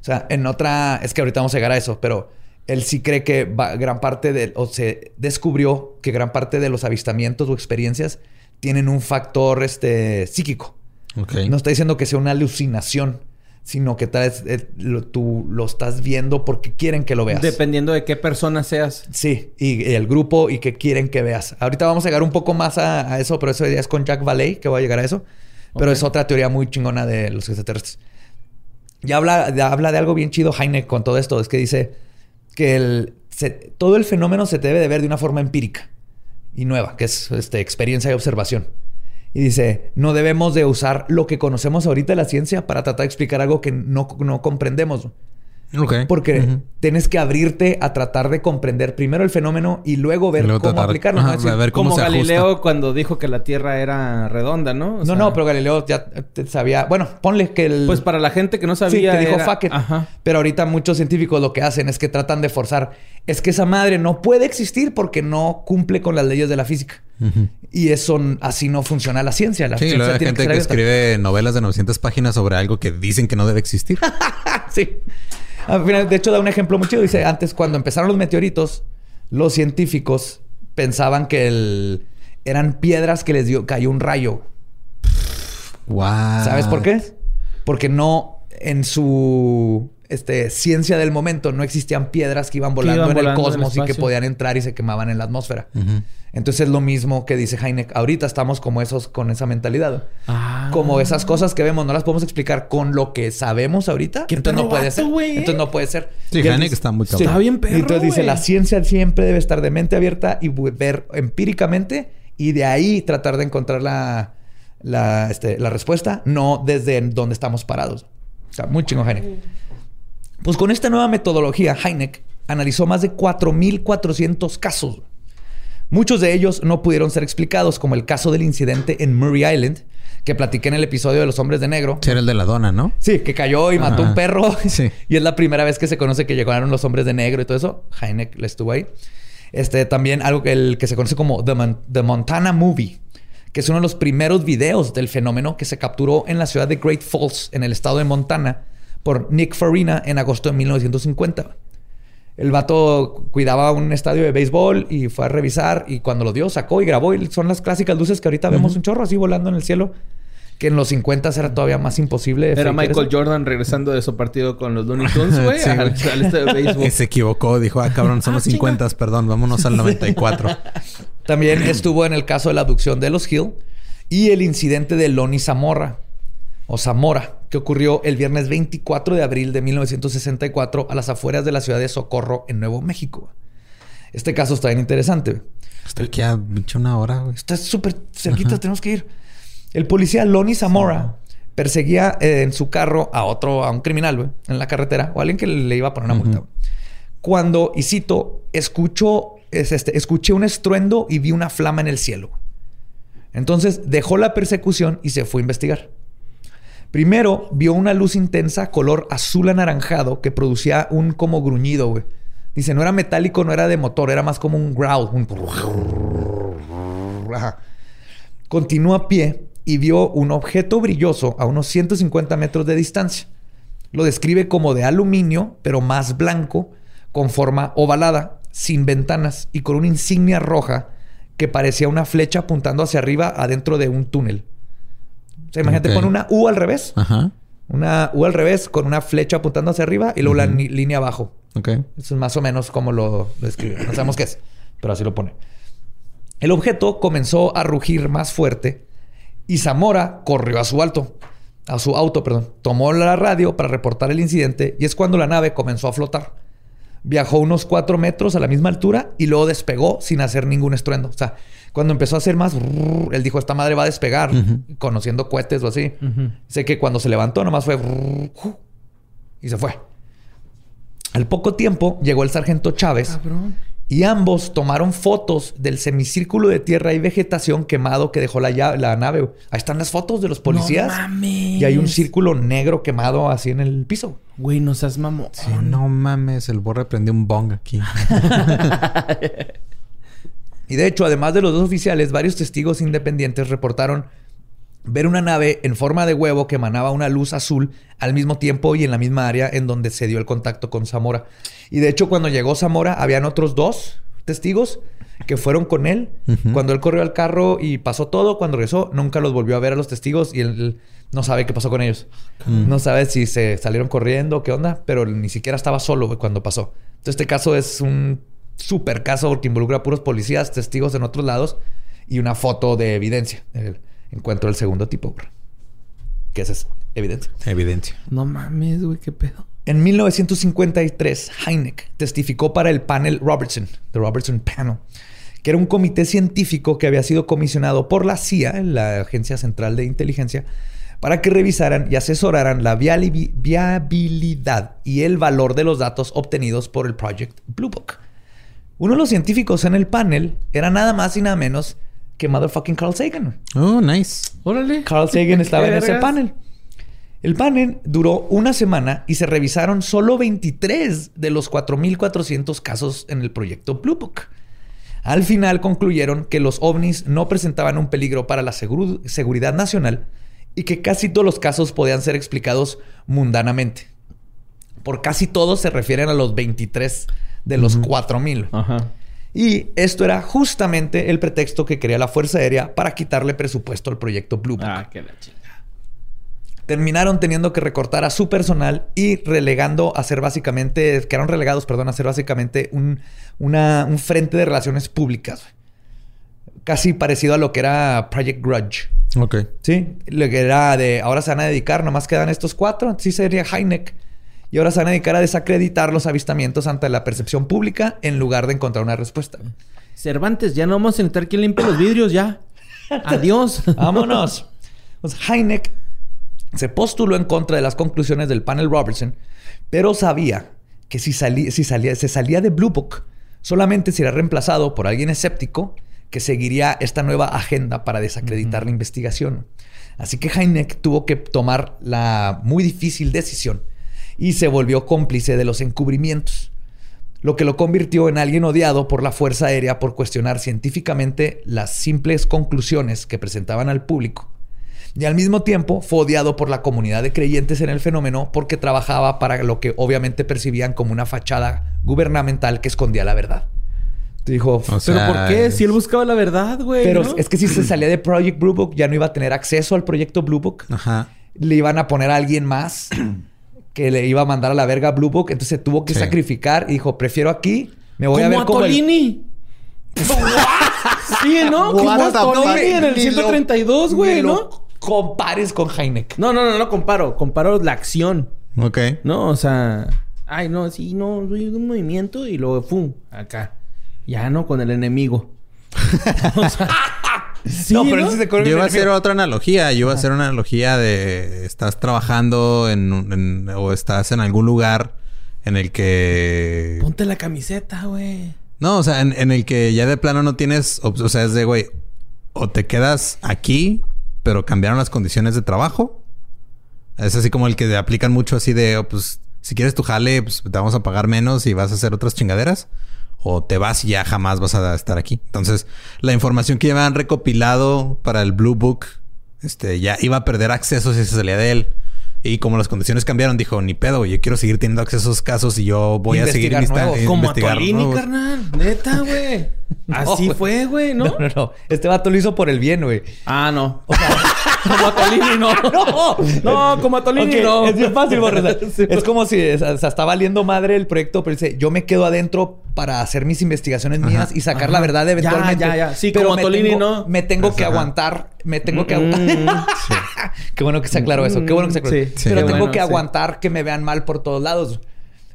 O sea, en otra, es que ahorita vamos a llegar a eso, pero él sí cree que va- gran parte de, o se descubrió que gran parte de los avistamientos o experiencias tienen un factor este, psíquico. Ok. No está diciendo que sea una alucinación, sino que tal vez eh, lo- tú lo estás viendo porque quieren que lo veas. Dependiendo de qué persona seas. Sí, y, y el grupo y que quieren que veas. Ahorita vamos a llegar un poco más a, a eso, pero eso ya es con Jack Valley, que voy a llegar a eso. Pero es otra teoría muy chingona de los extraterrestres. Ya habla, de- habla de algo bien chido Heineck con todo esto. Es que dice que el, todo el fenómeno se debe de ver de una forma empírica y nueva, que es este, experiencia y observación. Y dice, no debemos de usar lo que conocemos ahorita de la ciencia para tratar de explicar algo que no, no comprendemos. Porque tienes que abrirte a tratar de comprender primero el fenómeno y luego ver Y luego cómo tratar- aplicarlo. Ajá, ¿no? Es decir, a ver cómo Como se ajusta. Galileo cuando dijo que la Tierra era redonda, ¿no? O no, sea, no, pero Galileo ya sabía. Bueno, ponle que el. Pues para la gente que no Sí, sabía. que dijo era- fuck it. Ajá. Pero ahorita muchos científicos lo que hacen es que tratan de forzar. Es que esa madre no puede existir porque no cumple con las leyes de la física. Y eso así no funciona la ciencia. La Sí, ciencia luego hay gente que escribe novelas de 900 páginas sobre algo que dicen que no debe existir. <laughs> sí. Al final, de hecho, da un ejemplo muy chido. Dice, antes cuando empezaron los meteoritos, los científicos pensaban que el- eran piedras que les dio, cayó un rayo. wow. ¿Sabes por qué? Porque no en su este, ciencia del momento no existían piedras que iban volando iban en el volando en el cosmos y que podían entrar y se quemaban en la atmósfera. Entonces es lo mismo que dice Heineck. Ahorita estamos como esos con esa mentalidad. Ah. Como esas cosas que vemos no las podemos explicar con lo que sabemos ahorita. Qué Entonces no puede ser. Entonces no puede ser. Sí, Y él Heineck dice- está muy cabrón. Está bien perro, Entonces dice, la ciencia siempre debe estar de mente abierta y ver empíricamente y de ahí tratar de encontrar la, la, este, la respuesta, no desde donde estamos parados. O sea, muy chingo Heineck. Pues con esta nueva metodología, Heineck analizó más de 4.400 casos. Muchos de ellos no pudieron ser explicados, como el caso del incidente en Murray Island, que platiqué en el episodio de los hombres de negro. Sí, era el de la dona, ¿no? Sí, que cayó y mató un perro. <laughs> Sí. Y es la primera vez que se conoce que llegaron los hombres de negro y todo eso. Heineck le estuvo ahí. Este, también algo que, el, que se conoce como The, Mon- The Montana Movie, que es uno de los primeros videos del fenómeno que se capturó en la ciudad de Great Falls, en el estado de Montana, por Nick Farina en agosto de 1950. El vato cuidaba un estadio de béisbol y fue a revisar y cuando lo dio sacó y grabó y son las clásicas luces que ahorita vemos un chorro así volando en el cielo que en los 50 era todavía más imposible. Era Michael eso. Jordan regresando de su partido con los Looney Tunes, güey, <laughs> Sí, al, al estadio de <laughs> béisbol. Se equivocó, dijo, ah, cabrón, son los 50, perdón, vámonos al 94. También estuvo en el caso de la abducción de los Hill y el incidente de Lonnie Zamora o Zamora, que ocurrió el viernes 24 de abril de 1964 a las afueras de la ciudad de Socorro, en Nuevo México. Este caso está bien interesante. Está aquí a una hora, güey. Está súper cerquita, tenemos que ir. El policía Lonnie Zamora perseguía eh, en su carro a otro, a un criminal, güey, en la carretera, o alguien que le iba a poner una multa. Cuando, y cito, escuchó, es este, escuché un estruendo y vi una flama en el cielo. Entonces dejó la persecución y se fue a investigar. Primero vio una luz intensa color azul anaranjado que producía un como gruñido, güey. Dice, no era metálico, no era de motor, era más como un growl. Un... <laughs> Continuó a pie y vio un objeto brilloso a unos 150 metros de distancia. Lo describe como de aluminio, pero más blanco, con forma ovalada, sin ventanas y con una insignia roja que parecía una flecha apuntando hacia arriba adentro de un túnel. O sea, imagínate, Ok. pon una U al revés. Ajá. Una U al revés con una flecha apuntando hacia arriba y luego la línea abajo. Ok. Eso es más o menos como lo describe. No sabemos qué es, pero así lo pone. El objeto comenzó a rugir más fuerte y Zamora corrió a su alto, a su auto, perdón. Tomó la radio para reportar el incidente y es cuando la nave comenzó a flotar. Viajó unos cuatro metros a la misma altura y luego despegó sin hacer ningún estruendo. O sea, cuando empezó a hacer más, él dijo, esta madre va a despegar, conociendo cohetes o así. Sé que cuando se levantó nomás fue y se fue. Al poco tiempo llegó el sargento Chávez Cabrón. y ambos tomaron fotos del semicírculo de tierra y vegetación quemado que dejó la, la nave. Ahí están las fotos de los policías. No mames. y hay un círculo negro quemado así en el piso. Güey, no seas mamón. Sí, no mames, el borre prendió un bong aquí. <laughs> Y de hecho, además de los dos oficiales, varios testigos independientes reportaron ver una nave en forma de huevo que emanaba una luz azul al mismo tiempo y en la misma área en donde se dio el contacto con Zamora. Y de hecho, cuando llegó Zamora, habían otros dos testigos que fueron con él. Cuando él corrió al carro y pasó todo, cuando regresó, nunca los volvió a ver a los testigos y él, no sabe qué pasó con ellos. No sabe si se salieron corriendo, qué onda, pero ni siquiera estaba solo cuando pasó. Entonces, este caso es un super caso porque involucra a puros policías, testigos en otros lados y una foto de evidencia. El encuentro del segundo tipo. Que esa es evidencia. Evidencia. No mames, güey, qué pedo. En 1953, Heineck testificó para el panel Robertson, The Robertson Panel, que era un comité científico que había sido comisionado por la CIA, la Agencia Central de Inteligencia, para que revisaran y asesoraran la viabilidad y el valor de los datos obtenidos por el Project Blue Book. Uno de los científicos en el panel era nada más y nada menos que motherfucking Carl Sagan. Oh, nice. Órale. Carl Sagan <laughs> estaba en ¿Qué ese panel. El panel duró una semana y se revisaron solo 23 de los 4.400 casos en el proyecto Blue Book. Al final concluyeron que los ovnis no presentaban un peligro para la seguridad nacional y que casi todos los casos podían ser explicados mundanamente. Por casi todos se refieren a los 23 de los 4.000. Ajá. Y esto era justamente el pretexto que quería la Fuerza Aérea para quitarle presupuesto al proyecto Blue Book. Ah, qué la chingada. Terminaron teniendo que recortar a su personal y relegando a ser básicamente, quedaron relegados, perdón, a ser básicamente un, una- un frente de relaciones públicas. Casi parecido a lo que era Project Grudge. Ok. Sí, lo que era de ahora se van a dedicar, nomás quedan estos cuatro, sí sería Heineck. Y ahora se van a dedicar a desacreditar los avistamientos ante la percepción pública en lugar de encontrar una respuesta. Cervantes, ya no vamos a necesitar quien limpie los vidrios, ya. <laughs> Adiós. <laughs> Vámonos. Pues Heineck se postuló en contra de las conclusiones del panel Robertson, pero sabía que si, salí- si salía, se salía de Blue Book, solamente sería reemplazado por alguien escéptico que seguiría esta nueva agenda para desacreditar la investigación. Así que Heineck tuvo que tomar la muy difícil decisión y se volvió cómplice de los encubrimientos lo que lo convirtió en alguien odiado por la Fuerza Aérea por cuestionar científicamente las simples conclusiones que presentaban al público. Y al mismo tiempo fue odiado por la comunidad de creyentes en el fenómeno porque trabajaba para lo que obviamente percibían como una fachada gubernamental que escondía la verdad. Dijo, O ¿Pero sea, por qué? Si él buscaba la verdad, güey. pero ¿no? es que si se salía de Project Blue Book ya no iba a tener acceso al proyecto Blue Book. Ajá. Le iban a poner a alguien más que le iba a mandar a la verga a Blue Book. Entonces se tuvo que Sí. sacrificar y dijo, prefiero aquí. Me voy a ver como el- Tolini. <laughs> sí, ¿no? Como a Tolini en el Ni lo- 132, güey, lo ¿no? compares con Heineck. No, no, no, no comparo. Comparo la acción. Ok. No, o sea... Ay, no, sí, no, soy un movimiento y luego, ¡fum! Acá. Ya, ¿no? Con el enemigo. <laughs> o sea... <laughs> sí, no, pero ¿no? ese se Yo iba a hacer otra analogía. Yo iba a hacer una analogía de... Estás trabajando en, un- en- o estás en algún lugar en el que... Ponte la camiseta, güey. No, o sea, en, en el que ya de plano no tienes... O sea, es de, güey... O te quedas aquí, pero cambiaron las condiciones de trabajo. Es así como el que aplican mucho así de... oh, pues, si quieres tu jale, pues te vamos a pagar menos y vas a hacer otras chingaderas. O te vas y ya jamás vas a estar aquí. Entonces, la información que ya han recopilado para el Blue Book... Este, ya iba a perder acceso si se salía de él. Y como las condiciones cambiaron, dijo, ni pedo, güey, yo quiero seguir teniendo acceso a esos casos y yo voy a seguir nuevos, Como a investigar Tolini, nuevos". carnal. Neta, güey. <laughs> Así fue, güey, ¿no? No, no, no. Este vato lo hizo por el bien, güey. Ah, no. Como a Tolini, no. <laughs> No, No, como a Tolini, no. Es bien fácil. <laughs> Sí. Es como si o sea, está valiendo madre el proyecto, pero dice, yo me quedo adentro para hacer mis investigaciones mías y sacar la verdad eventualmente. ya, ya. Sí, pero como Tolini, tengo- ¿no? Me tengo Pues, que ajá. aguantar. Me tengo que Mm, aguantar. <laughs> Qué bueno que se aclaró eso. Qué bueno que se aclaró. Sí, sí. Pero Qué tengo bueno, que sí. aguantar que me vean mal por todos lados.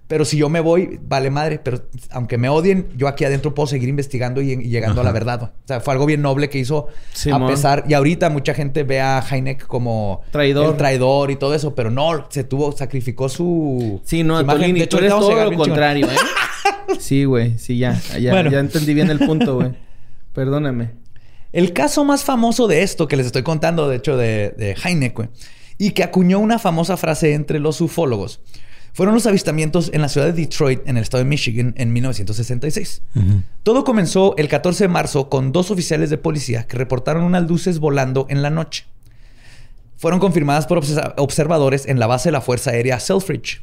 Pero si yo me voy, vale madre. Pero aunque me odien, yo aquí adentro puedo seguir investigando y, y llegando a la verdad. O sea, fue algo bien noble que hizo Simón. a pesar. Y ahorita mucha gente ve a Heineck como Traidor. el traidor y todo eso. Pero no, se tuvo, sacrificó su. Sí, no, su. Tolini, De hecho, tú eres todo lo contrario, ¿eh? <laughs> Sí, güey. Sí, ya. Ya, Bueno. ya entendí bien el punto, güey. <laughs> Perdóname. El caso más famoso de esto que les estoy contando, de hecho, de, de Heineck, güey, y que acuñó una famosa frase entre los ufólogos, fueron los avistamientos en la ciudad de Detroit, en el estado de Michigan, en 1966. Todo comenzó el 14 de marzo con dos oficiales de policía que reportaron unas luces volando en la noche. Fueron confirmadas por obse- observadores en la base de la Fuerza Aérea Selfridge.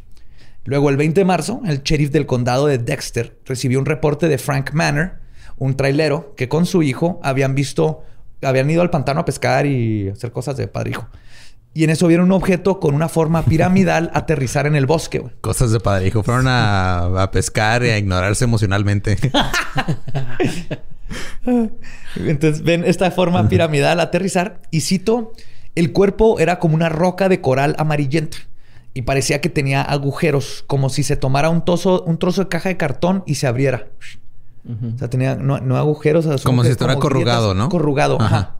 Luego, el 20 de marzo, el sheriff del condado de Dexter recibió un reporte de Frank Manor, un trailero que con su hijo habían visto, habían ido al pantano a pescar y hacer cosas de padre hijo. Y en eso vieron un objeto con una forma piramidal aterrizar en el bosque, güey. Cosas de padre, hijo. Fueron a, a pescar y a ignorarse emocionalmente. <laughs> Entonces ven esta forma piramidal aterrizar y cito, el cuerpo era como una roca de coral amarillenta y parecía que tenía agujeros, como si se tomara un, trozo, un trozo de caja de cartón y se abriera. O sea, tenía no, no agujeros. Como si estuviera corrugado, grietas, ¿no? Corrugado, ajá. Ajá.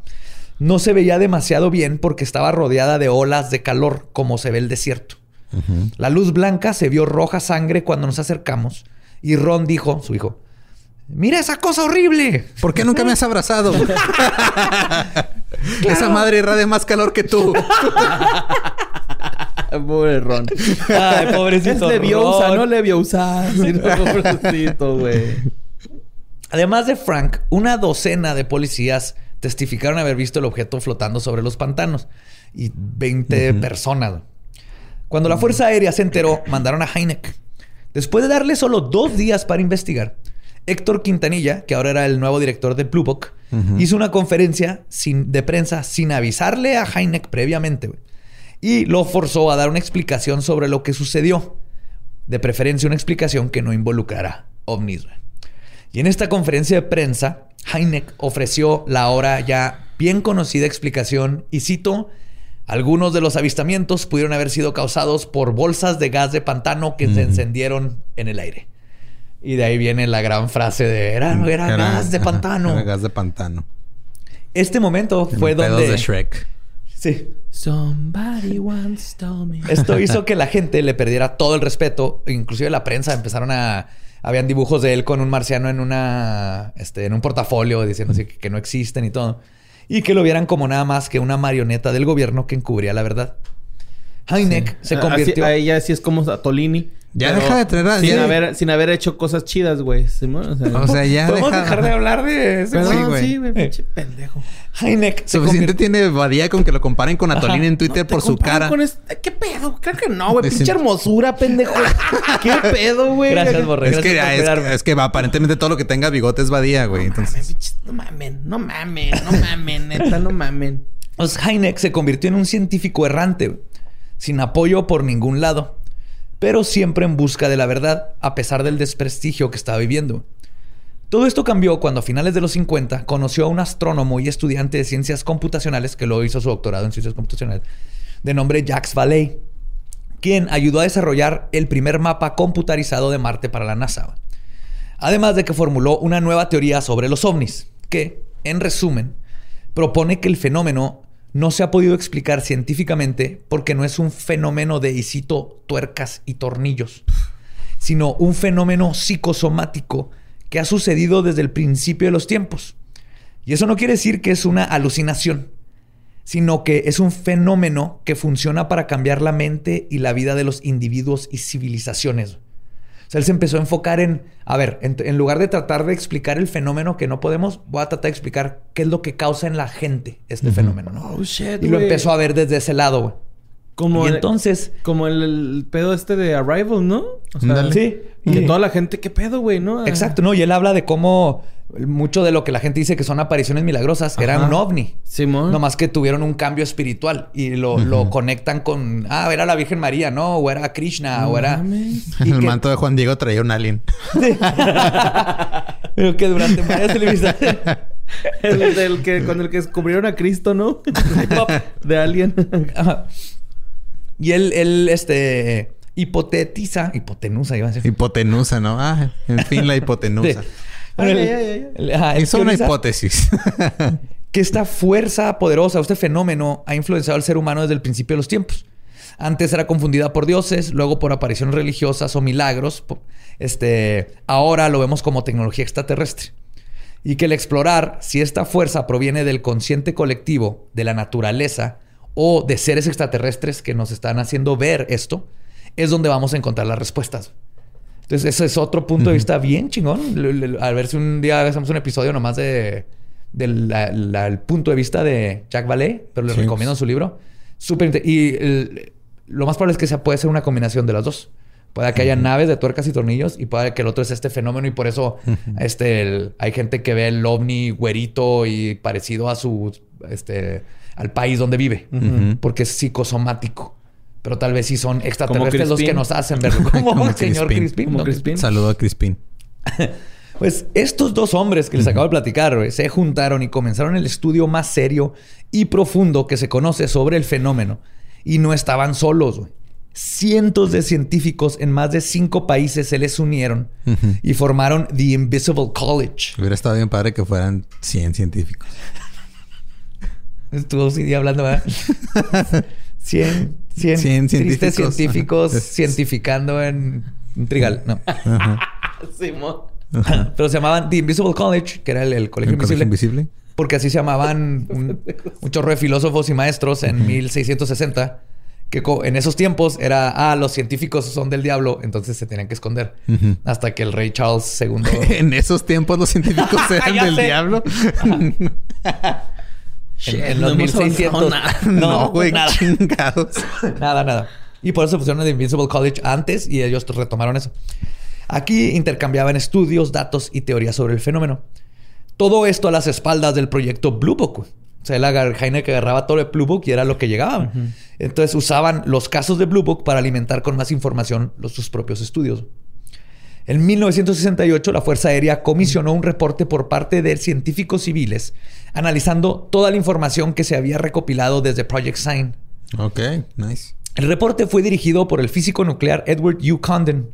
No se veía demasiado bien porque estaba rodeada de olas de calor, como se ve el desierto. La luz blanca se vio roja sangre cuando nos acercamos y Ron dijo, su hijo, ¡Mira esa cosa horrible! ¿Por qué nunca me has abrazado? <laughs> Esa madre irradia más calor que tú. <laughs> Pobre Ron. Ay, pobrecito Es Leviosa, Ron. no Leviosa. sino pobrecito, güey. Además de Frank, una docena de policías testificaron haber visto el objeto flotando sobre los pantanos y 20 personas. Cuando la Fuerza Aérea se enteró, <clears throat> mandaron a Heineck. Después de darle solo dos días para investigar, Héctor Quintanilla, que ahora era el nuevo director de Blue Book, hizo una conferencia sin, de prensa sin avisarle a Heineck previamente y lo forzó a dar una explicación sobre lo que sucedió. De preferencia, una explicación que no involucrara ovnis. Y en esta conferencia de prensa, Heineck ofreció la ahora ya bien conocida explicación y cito, algunos de los avistamientos pudieron haber sido causados por bolsas de gas de pantano que se encendieron en el aire. Y de ahí viene la gran frase de era, era, gas de pantano. era gas de pantano. Este momento En fue donde... de Shrek. Sí. Somebody once told me. Esto hizo <laughs> que la gente le perdiera todo el respeto. Inclusive la prensa empezaron a... Habían dibujos de él con un marciano en una... Este, en un portafolio diciendo así que, que no existen y todo. Y que lo vieran como nada más que una marioneta del gobierno que encubría la verdad. Heineck se Así- convirtió... a ella sí es como Tolini. Ya deja de traer a- Sin, ya- haber, sin haber hecho cosas chidas, güey. O sea, O sea, ya ¿Podemos deja- dejar de hablar de ese Perdón, güey, güey? sí, güey. Eh. Pinche pendejo. Heineck se Suficiente tiene Badía con que lo comparen con Atolín en Twitter No te por su cara. con este- ¿Qué pedo? Creo que no, güey. Pinche hermosura, pendejo. ¿Qué pedo, güey? Gracias, Borre. Es que, Gracias es, es que aparentemente todo lo que tenga bigote es Badía, güey. Mamen, Entonces, no mamen, no mamen, no mamen, neta, no mamen. Pues Heineck se convirtió en un científico errante, güey, sin apoyo por ningún lado, pero siempre en busca de la verdad, a pesar del desprestigio que estaba viviendo. Todo esto cambió cuando a finales de los 50 conoció a un astrónomo y estudiante de ciencias computacionales que luego hizo su doctorado en ciencias computacionales, de nombre Jacques Vallée, quien ayudó a desarrollar el primer mapa computarizado de Marte para la NASA. Además de que formuló una nueva teoría sobre los ovnis, que, en resumen, propone que el fenómeno no se ha podido explicar científicamente porque no es un fenómeno de, y cito, tuercas y tornillos, sino un fenómeno psicosomático que ha sucedido desde el principio de los tiempos. Y eso no quiere decir que es una alucinación, sino que es un fenómeno que funciona para cambiar la mente y la vida de los individuos y civilizaciones. O sea, él se empezó a enfocar en, a ver, en, en lugar de tratar de explicar el fenómeno que no podemos, voy a tratar de explicar qué es lo que causa en la gente este fenómeno, ¿no? Oh, shit, y lo empezó a ver desde ese lado, güey. Como y el- entonces, Como el, el pedo este de Arrival, ¿no? O sea, sí. Que Y- toda la gente, ¿qué pedo, güey? ¿No? Exacto, ¿no? Y él habla de cómo mucho de lo que la gente dice que son apariciones milagrosas era Ajá. un ovni. Simón. Nomás que tuvieron un cambio espiritual y lo, lo conectan con, ah, era la Virgen María, ¿no? O era Krishna, o era... mames. y <laughs> el que- manto de Juan Diego traía un alien. <laughs> Pero que durante varias televisiones... <laughs> El del que, cuando el que descubrieron a Cristo, ¿no? de Alien. Ajá. Y él, él, este, hipotetiza, hipotenusa, iba a decir. Hipotenusa, ¿no? Ah, en fin, la <laughs> hipotenusa. Sí. Bueno, Ay, él- ay, ay, ay. él- ajá, él Hizo una hipótesis. <laughs> que esta fuerza poderosa, este fenómeno, ha influenciado al ser humano desde el principio de los tiempos. Antes era confundida por dioses, luego por apariciones religiosas o milagros. Este, ahora lo vemos como tecnología extraterrestre. Y que el explorar si esta fuerza proviene del consciente colectivo, de la naturaleza o de seres extraterrestres que nos están haciendo ver esto, es donde vamos a encontrar las respuestas. Entonces, ese es otro punto de vista bien chingón. A ver si un día hacemos un episodio nomás de del punto de vista de Jack Vallée, pero les Sí. recomiendo su libro. Súper Y el- lo más probable es que sea, puede ser una combinación de las dos. Puede que haya naves de tuercas y tornillos y puede que el otro es este fenómeno y por eso este, el- hay gente que ve el ovni güerito y parecido a su este, al país donde vive. Porque es psicosomático. Pero tal vez sí son extraterrestres los que nos hacen verlo. <laughs> Como, Como el señor Crispin. ¿no? Crispin. Saludo a Crispin. <laughs> Pues estos dos hombres que les acabo de platicar güey, se juntaron y comenzaron el estudio más serio y profundo que se conoce sobre el fenómeno. Y no estaban solos. güey. Cientos de científicos en más de cinco países se les unieron y formaron The Invisible College. Hubiera estado bien padre que fueran 100 científicos. Estuvo sí hablando, ¿verdad? <laughs> 100, 100, Cien tristes científicos. científicos Ajá. cientificando en trigal. No. <laughs> Simón. Pero se llamaban The Invisible College, que era el, el colegio ¿El colegio invisible. Porque así se llamaban un, un chorro de filósofos y maestros en 1660. Que en esos tiempos era, ah, los científicos son del diablo, entonces se tenían que esconder. Hasta que el rey Charles II. <laughs> En esos tiempos los científicos eran del sé. En, en no los hemos 1600. avanzado nada. <laughs> No, güey, nada. chingados. <laughs> Nada, nada. Y por eso pusieron The Invincible College antes y ellos retomaron eso. Aquí intercambiaban estudios, datos y teorías sobre el fenómeno. Todo esto a las espaldas del proyecto Blue Book. O sea, el agar- Heineck agarraba todo el Blue Book y era lo que llegaba. Entonces usaban los casos de Blue Book para alimentar con más información los, sus propios estudios. En 1968, la Fuerza Aérea comisionó un reporte por parte de científicos civiles analizando toda la información que se había recopilado desde Project Sign. Ok, nice. El reporte fue dirigido por el físico nuclear Edward U. Condon,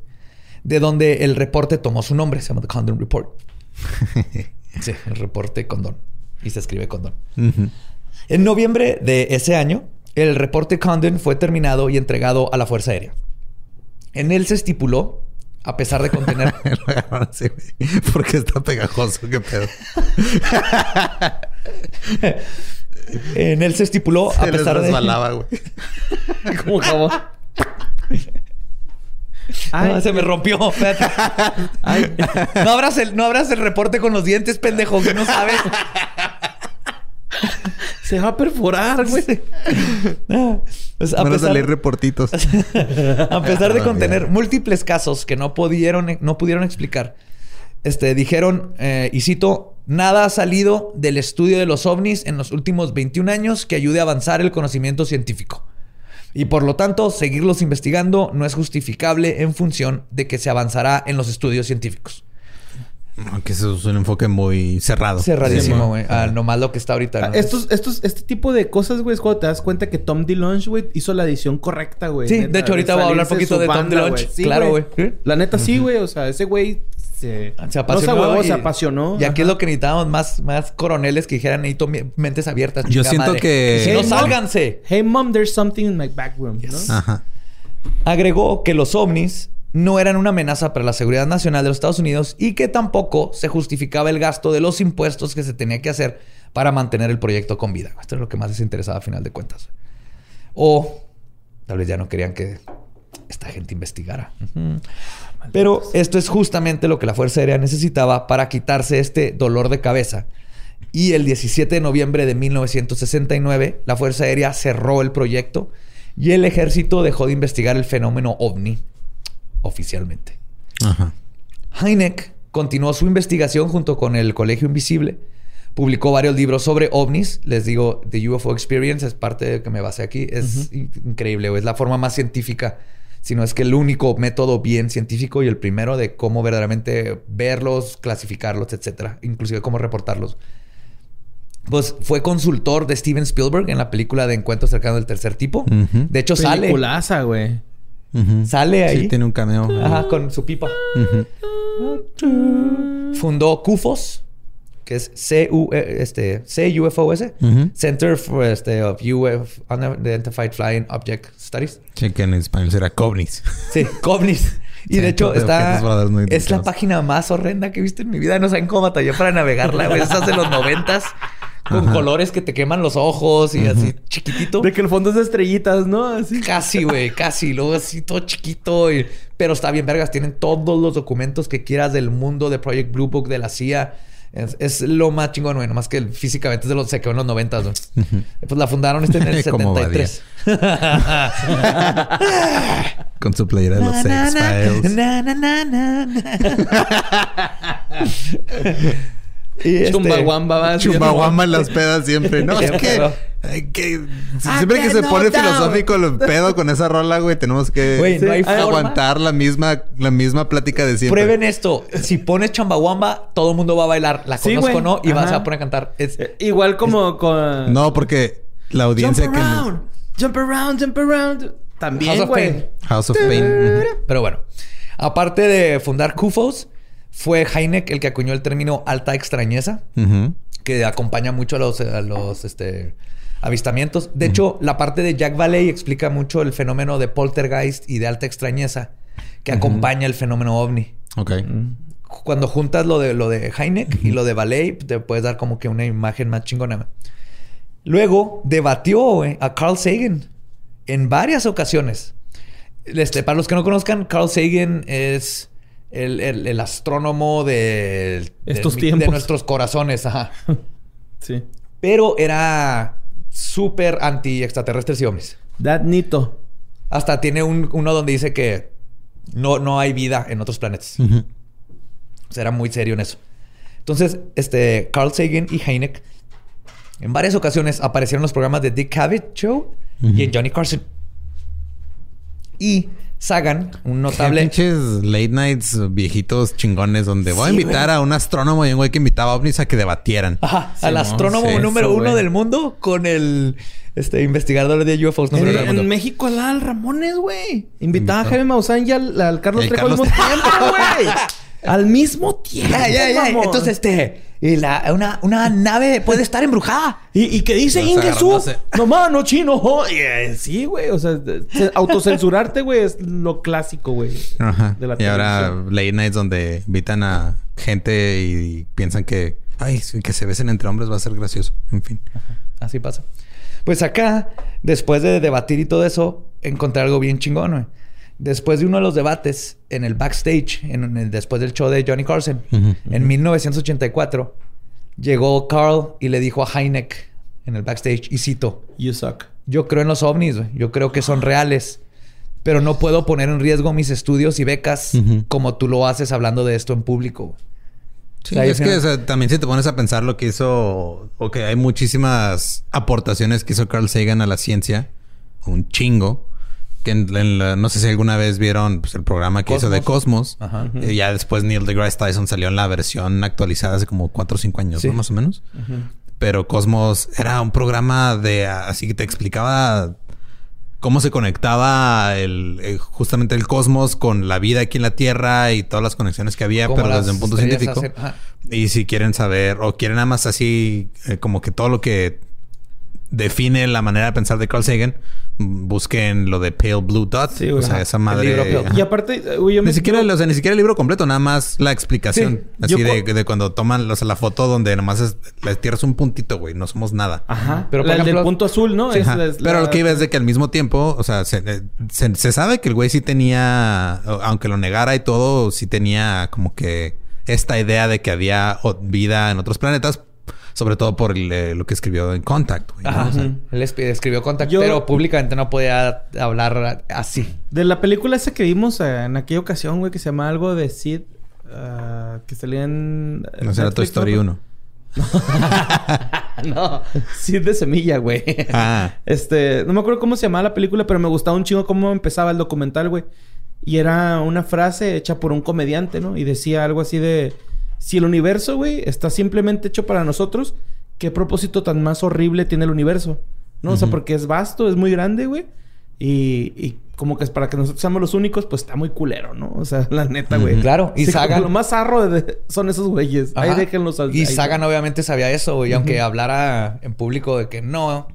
de donde el reporte tomó su nombre, se llama The Condon Report. <laughs> sí, el reporte Condon. Y se escribe Condon. Ujú. En noviembre de ese año, el reporte Condon fue terminado y entregado a la Fuerza Aérea. En él se estipuló, a pesar de contener güey. <laughs> Porque está pegajoso, qué pedo. <laughs> <laughs> en él se estipuló, a Se les pesar de resbalaba, güey. <laughs> Como jabón. Ah, se me rompió. Espérate. Ay. No abras, el, no abras el reporte con los dientes, pendejo, que no sabes. Se va a perforar, güey. Pues, a Van a pesar- salir reportitos. <laughs> A pesar de contener múltiples casos que no pudieron, no pudieron explicar, este, dijeron, eh, y cito, nada ha salido del estudio de los ovnis en los últimos 21 años que ayude a avanzar el conocimiento científico. Y por lo tanto, seguirlos investigando no es justificable en función de que se avanzará en los estudios científicos. Aunque eso es un enfoque muy cerrado. Cerradísimo, güey. Ah, nomás lo que está ahorita. Ah, ¿no? Estos, estos, este tipo de cosas, güey, es cuando te das cuenta que Tom DeLonge, güey, hizo la edición correcta, güey. Sí, Neta, de hecho, ahorita voy a hablar salirse poquito de Tom DeLonge. Sí, Claro, güey. La neta, sí, güey. O sea, ese güey se... Se no se apasionó. ahuevó, y, se apasionó. Y aquí es lo que necesitábamos más, más coroneles que dijeran necesito mentes abiertas. Yo siento madre. que- no, Hey, mom. sálganse. Hey, mom, there's something in my back room, ¿no? Ajá. Agregó que los ovnis no eran una amenaza para la seguridad nacional de los Estados Unidos y que tampoco se justificaba el gasto de los impuestos que se tenía que hacer para mantener el proyecto con vida. Esto es lo que más les interesaba a final de cuentas. O tal vez ya no querían que esta gente investigara. Pero esto es justamente lo que la Fuerza Aérea necesitaba para quitarse este dolor de cabeza. Y el 17 de noviembre de 1969, la Fuerza Aérea cerró el proyecto y el ejército dejó de investigar el fenómeno ovni oficialmente. Ajá. Heineck continuó su investigación junto con el Colegio Invisible. Publicó varios libros sobre ovnis. Les digo, The UFO Experience es parte de que me basé aquí. Es in- increíble. Es la forma más científica, si no es que el único método bien científico y el primero de cómo verdaderamente verlos, clasificarlos, etcétera. Inclusive cómo reportarlos. Pues fue consultor de Steven Spielberg en la película de Encuentros cercanos del tercer tipo. De hecho, sale. Peliculaza, güey. Ujú. Sale ahí. Sí, tiene un cameo. Ajá, con su pipa. Fundó CUFOS, que es CU, eh, este, CUFOS, Ujú. Center for este, of UF, Unidentified Flying Object Studies. Sí, que en español será Covnis. Sí, <laughs> COVNIS. Y de hecho está... Es la página más horrenda que he visto en mi vida. No saben cómo batallé para navegarla, güey. Esas de los noventas. Con Ajá. colores que te queman los ojos y así chiquitito. De que el fondo es de estrellitas, ¿no? Así. Casi, güey, casi. Luego así todo chiquito. y- Pero está bien, vergas. Tienen todos los documentos que quieras del mundo de Project Blue Book, de la CIA. Es, es lo más chingón, güey. Nomás que físicamente es de los, se quedó en los 90, ¿no? Pues la fundaron este en el <laughs> Como 73. <laughs> Con su playera de los Sex Files. <laughs> Este- Chumbawamba va. Chumbawamba en las pedas siempre. No, es Siempre, que, que- siempre que se pone filosófico el pedo con esa rola, güey, tenemos que Güey, no hay forma. aguantar la misma, la misma plática de siempre. Prueben esto. Si pones chambawamba, todo el mundo va a bailar. La Sí, conozco o güey. no y vas Ajá. a poner a cantar. Es- Eh, Igual como con... No, porque la Jump audiencia que around. Jump around, jump around. También, House of güey. Pain. House of Pain. Pero bueno, aparte de fundar CUFOS, fue Heineck el que acuñó el término alta extrañeza, que acompaña mucho a los, a los, este, avistamientos. De hecho, la parte de Jack Valley explica mucho el fenómeno de poltergeist y de alta extrañeza que acompaña el fenómeno ovni. Ok. Cuando juntas lo de lo de Heineck y lo de Valley, te puedes dar como que una imagen más chingona. Luego debatió a Carl Sagan en varias ocasiones. Este, para los que no conozcan, Carl Sagan es el, el- el astrónomo de, Estos de, tiempos. de nuestros corazones. Ajá. <laughs> Sí. Pero era súper anti extraterrestres y ovnis. That Nito. Hasta tiene un- uno donde dice que no, no hay vida en otros planetas. Ujú. O sea, era muy serio en eso. Entonces, este, Carl Sagan y Heineck en varias ocasiones aparecieron en los programas de Dick Cavett Show y en Johnny Carson. Y Sagan, un notable... pinches late nights viejitos chingones donde voy a invitar a un astrónomo y un güey que invitaba a ovnis a que debatieran. Ajá, Sí, al no, astrónomo sí, número eso, uno güey. del mundo con el este, investigador de UFOs número En, uno del en. México al Al Ramones, güey. Invitaba a. Jaime Maussan y al, al Carlos Trejo al mismo tiempo, güey. <laughs> Al mismo tiempo. Ya, ya, ya. Entonces, este... y la- una, una nave puede estar embrujada. ¿Y, y qué dice Ingesu? <laughs> no mano, chino. eh, sí, güey. O sea, se- autocensurarte, güey, es lo clásico, güey. Ajá. de la y ahora late nights donde invitan a gente y piensan que, ay, que se besen entre hombres va a ser gracioso. En fin. Así pasa. Pues acá, después de debatir y todo eso, encontré algo bien chingón, güey. Después de uno de los debates en el backstage, en el, después del show de Johnny Carson, en 1984, llegó Carl y le dijo a Heineck en el backstage, y cito, You suck. yo creo en los ovnis, yo creo que son reales, pero no puedo poner en riesgo mis estudios y becas como tú lo haces hablando de esto en público. güey". Sí, O sea, es que final- o sea, también si te pones a pensar lo que hizo, o que hay muchísimas aportaciones que hizo Carl Sagan a la ciencia, un chingo, que en, en la- no sé si alguna vez vieron pues, el programa que hizo de Cosmos. Ajá. Y ya después Neil deGrasse Tyson salió en la versión actualizada hace como 4 o 5 años, Sí. ¿no? Más o menos. Pero Cosmos era un programa de así que te explicaba cómo se conectaba el, eh, justamente el cosmos con la vida aquí en la Tierra y todas las conexiones que había, pero desde un punto científico. Y si quieren saber o quieren nada más así eh, como que todo lo que define la manera de pensar de Carl Sagan, busquen lo de Pale Blue Dot. Sí, o sea, Ajá. esa El madre. libro Pale. ajá. Y aparte, güey, yo me Ni siquiera, o sea, ni siquiera el libro completo, nada más la explicación. Sí. Así de, cu- de cuando toman o sea, la foto donde nomás es, la tierra es un puntito, güey, no somos nada. Ajá. Pero, el del punto azul, ¿no? Sí, Es- Pero la- lo que iba es de que al mismo tiempo, o sea, se, eh, se- se sabe que el güey sí tenía, aunque lo negara y todo, sí tenía como que esta idea de que había vida en otros planetas, sobre todo por el, eh, lo que escribió en Contact. güey, ¿no? Ajá. O sea, Él escribió Contact, Yo- pero públicamente no podía hablar así. De la película esa que vimos eh, en aquella ocasión, güey, que se llama algo de Sid, ah, que salía en. no será Toy Story ¿no? 1. <laughs> no, Sid de semilla, güey. Ah. Este, no me acuerdo cómo se llamaba la película, pero me gustaba un chingo cómo empezaba el documental, güey. Y era una frase hecha por un comediante, ¿no? Y decía algo así de: Si el universo, güey, está simplemente hecho para nosotros, ¿qué propósito tan más horrible tiene el universo? ¿No? O sea, porque es vasto, es muy grande, güey. Y, y como que es para que nosotros seamos los únicos, pues está muy culero, ¿no? O sea, la neta, güey. Claro, y Sí, Sagan- Lo más zarro de- son esos güeyes. Ahí Ajá. déjenlos al Y ahí, Sagan güey. obviamente sabía eso, güey. Aunque hablara en público de que no...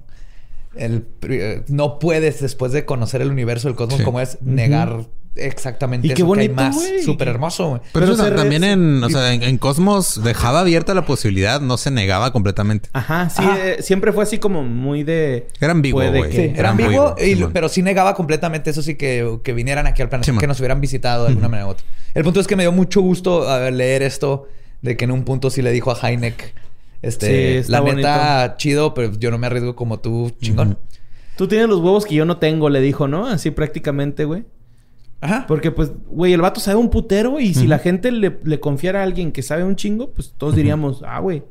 El, eh, no puedes, después de conocer el universo, el cosmos Sí. como es, negar exactamente Y qué eso que hay bonito, más. Súper hermoso, güey. Pero, Pero eso re- también en, o sea, en, en Cosmos dejaba abierta la posibilidad, no se negaba completamente. Ajá, sí, Ajá. eh, siempre fue así como muy de. Era ambiguo, güey. Sí, Era ambiguo, y- pero sí negaba completamente eso sí que, que vinieran aquí al planeta, que nos hubieran visitado de alguna manera u otra. El punto es que me dio mucho gusto a ver, leer esto, de que en un punto sí le dijo a Heineck, este, la neta, chido, pero yo no me arriesgo como tú, chingón. Tú tienes los huevos que yo no tengo, le dijo, ¿no? Así prácticamente, güey. Ajá. Porque, pues, güey, el vato sabe un putero y si la gente le, le confiara a alguien que sabe un chingo, pues todos diríamos, ah, güey,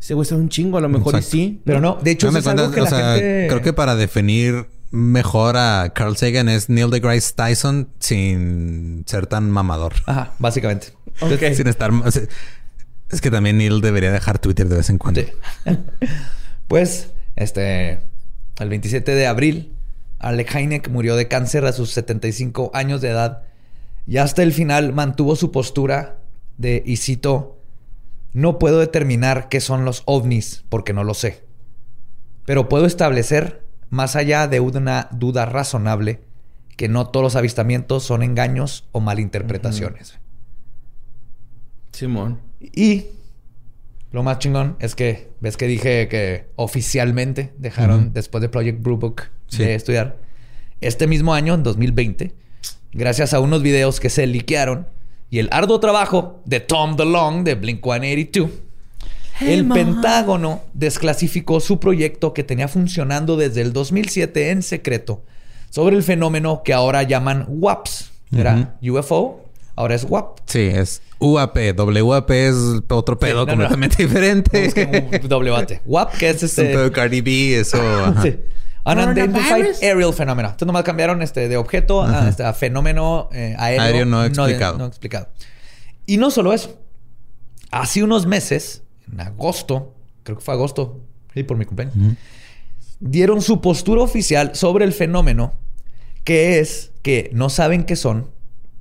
ese güey sabe un chingo, a lo mejor Exacto. y sí. Pero no, de hecho, eso es algo que o la sea, gente... creo que para definir mejor a Carl Sagan es Neil deGrasse Tyson sin ser tan mamador. Ajá, básicamente. Ok. <laughs> Sin estar... o sea, es que también Neil debería dejar Twitter de vez en cuando. Sí. <laughs> pues, este, el 27 de abril, Alec Heineck murió de cáncer a sus 75 años de edad y hasta el final mantuvo su postura de, y cito, no puedo determinar qué son los ovnis porque no lo sé. pero puedo establecer, más allá de una duda razonable, que no todos los avistamientos son engaños o malinterpretaciones. Simón. Y lo más chingón es que, ves que dije que oficialmente dejaron después de Project Blue Book Sí. de estudiar. Este mismo año, en 2020, gracias a unos videos que se liquearon y el arduo trabajo de Tom DeLonge de Blink 182, el Pentágono desclasificó su proyecto que tenía funcionando desde el 2007 en secreto sobre el fenómeno que ahora llaman WAPS. Era UFO, ahora es WAP. Sí, es UAP. WAP es otro pedo no. completamente <laughs> diferente. Busquen un WAT. <laughs> WAP, que es Es un este. pedo de Cardi B, eso. <laughs> ajá. Sí. Unidentified Coronavirus. Aerial Phenomena. Entonces nomás cambiaron este, de objeto a, este, a fenómeno eh, aéreo. Aéreo no explicado. no explicado. Y no solo eso. Hace unos meses, en agosto, creo que fue agosto, sí, por mi cumpleaños, dieron su postura oficial sobre el fenómeno, que es que no saben qué son,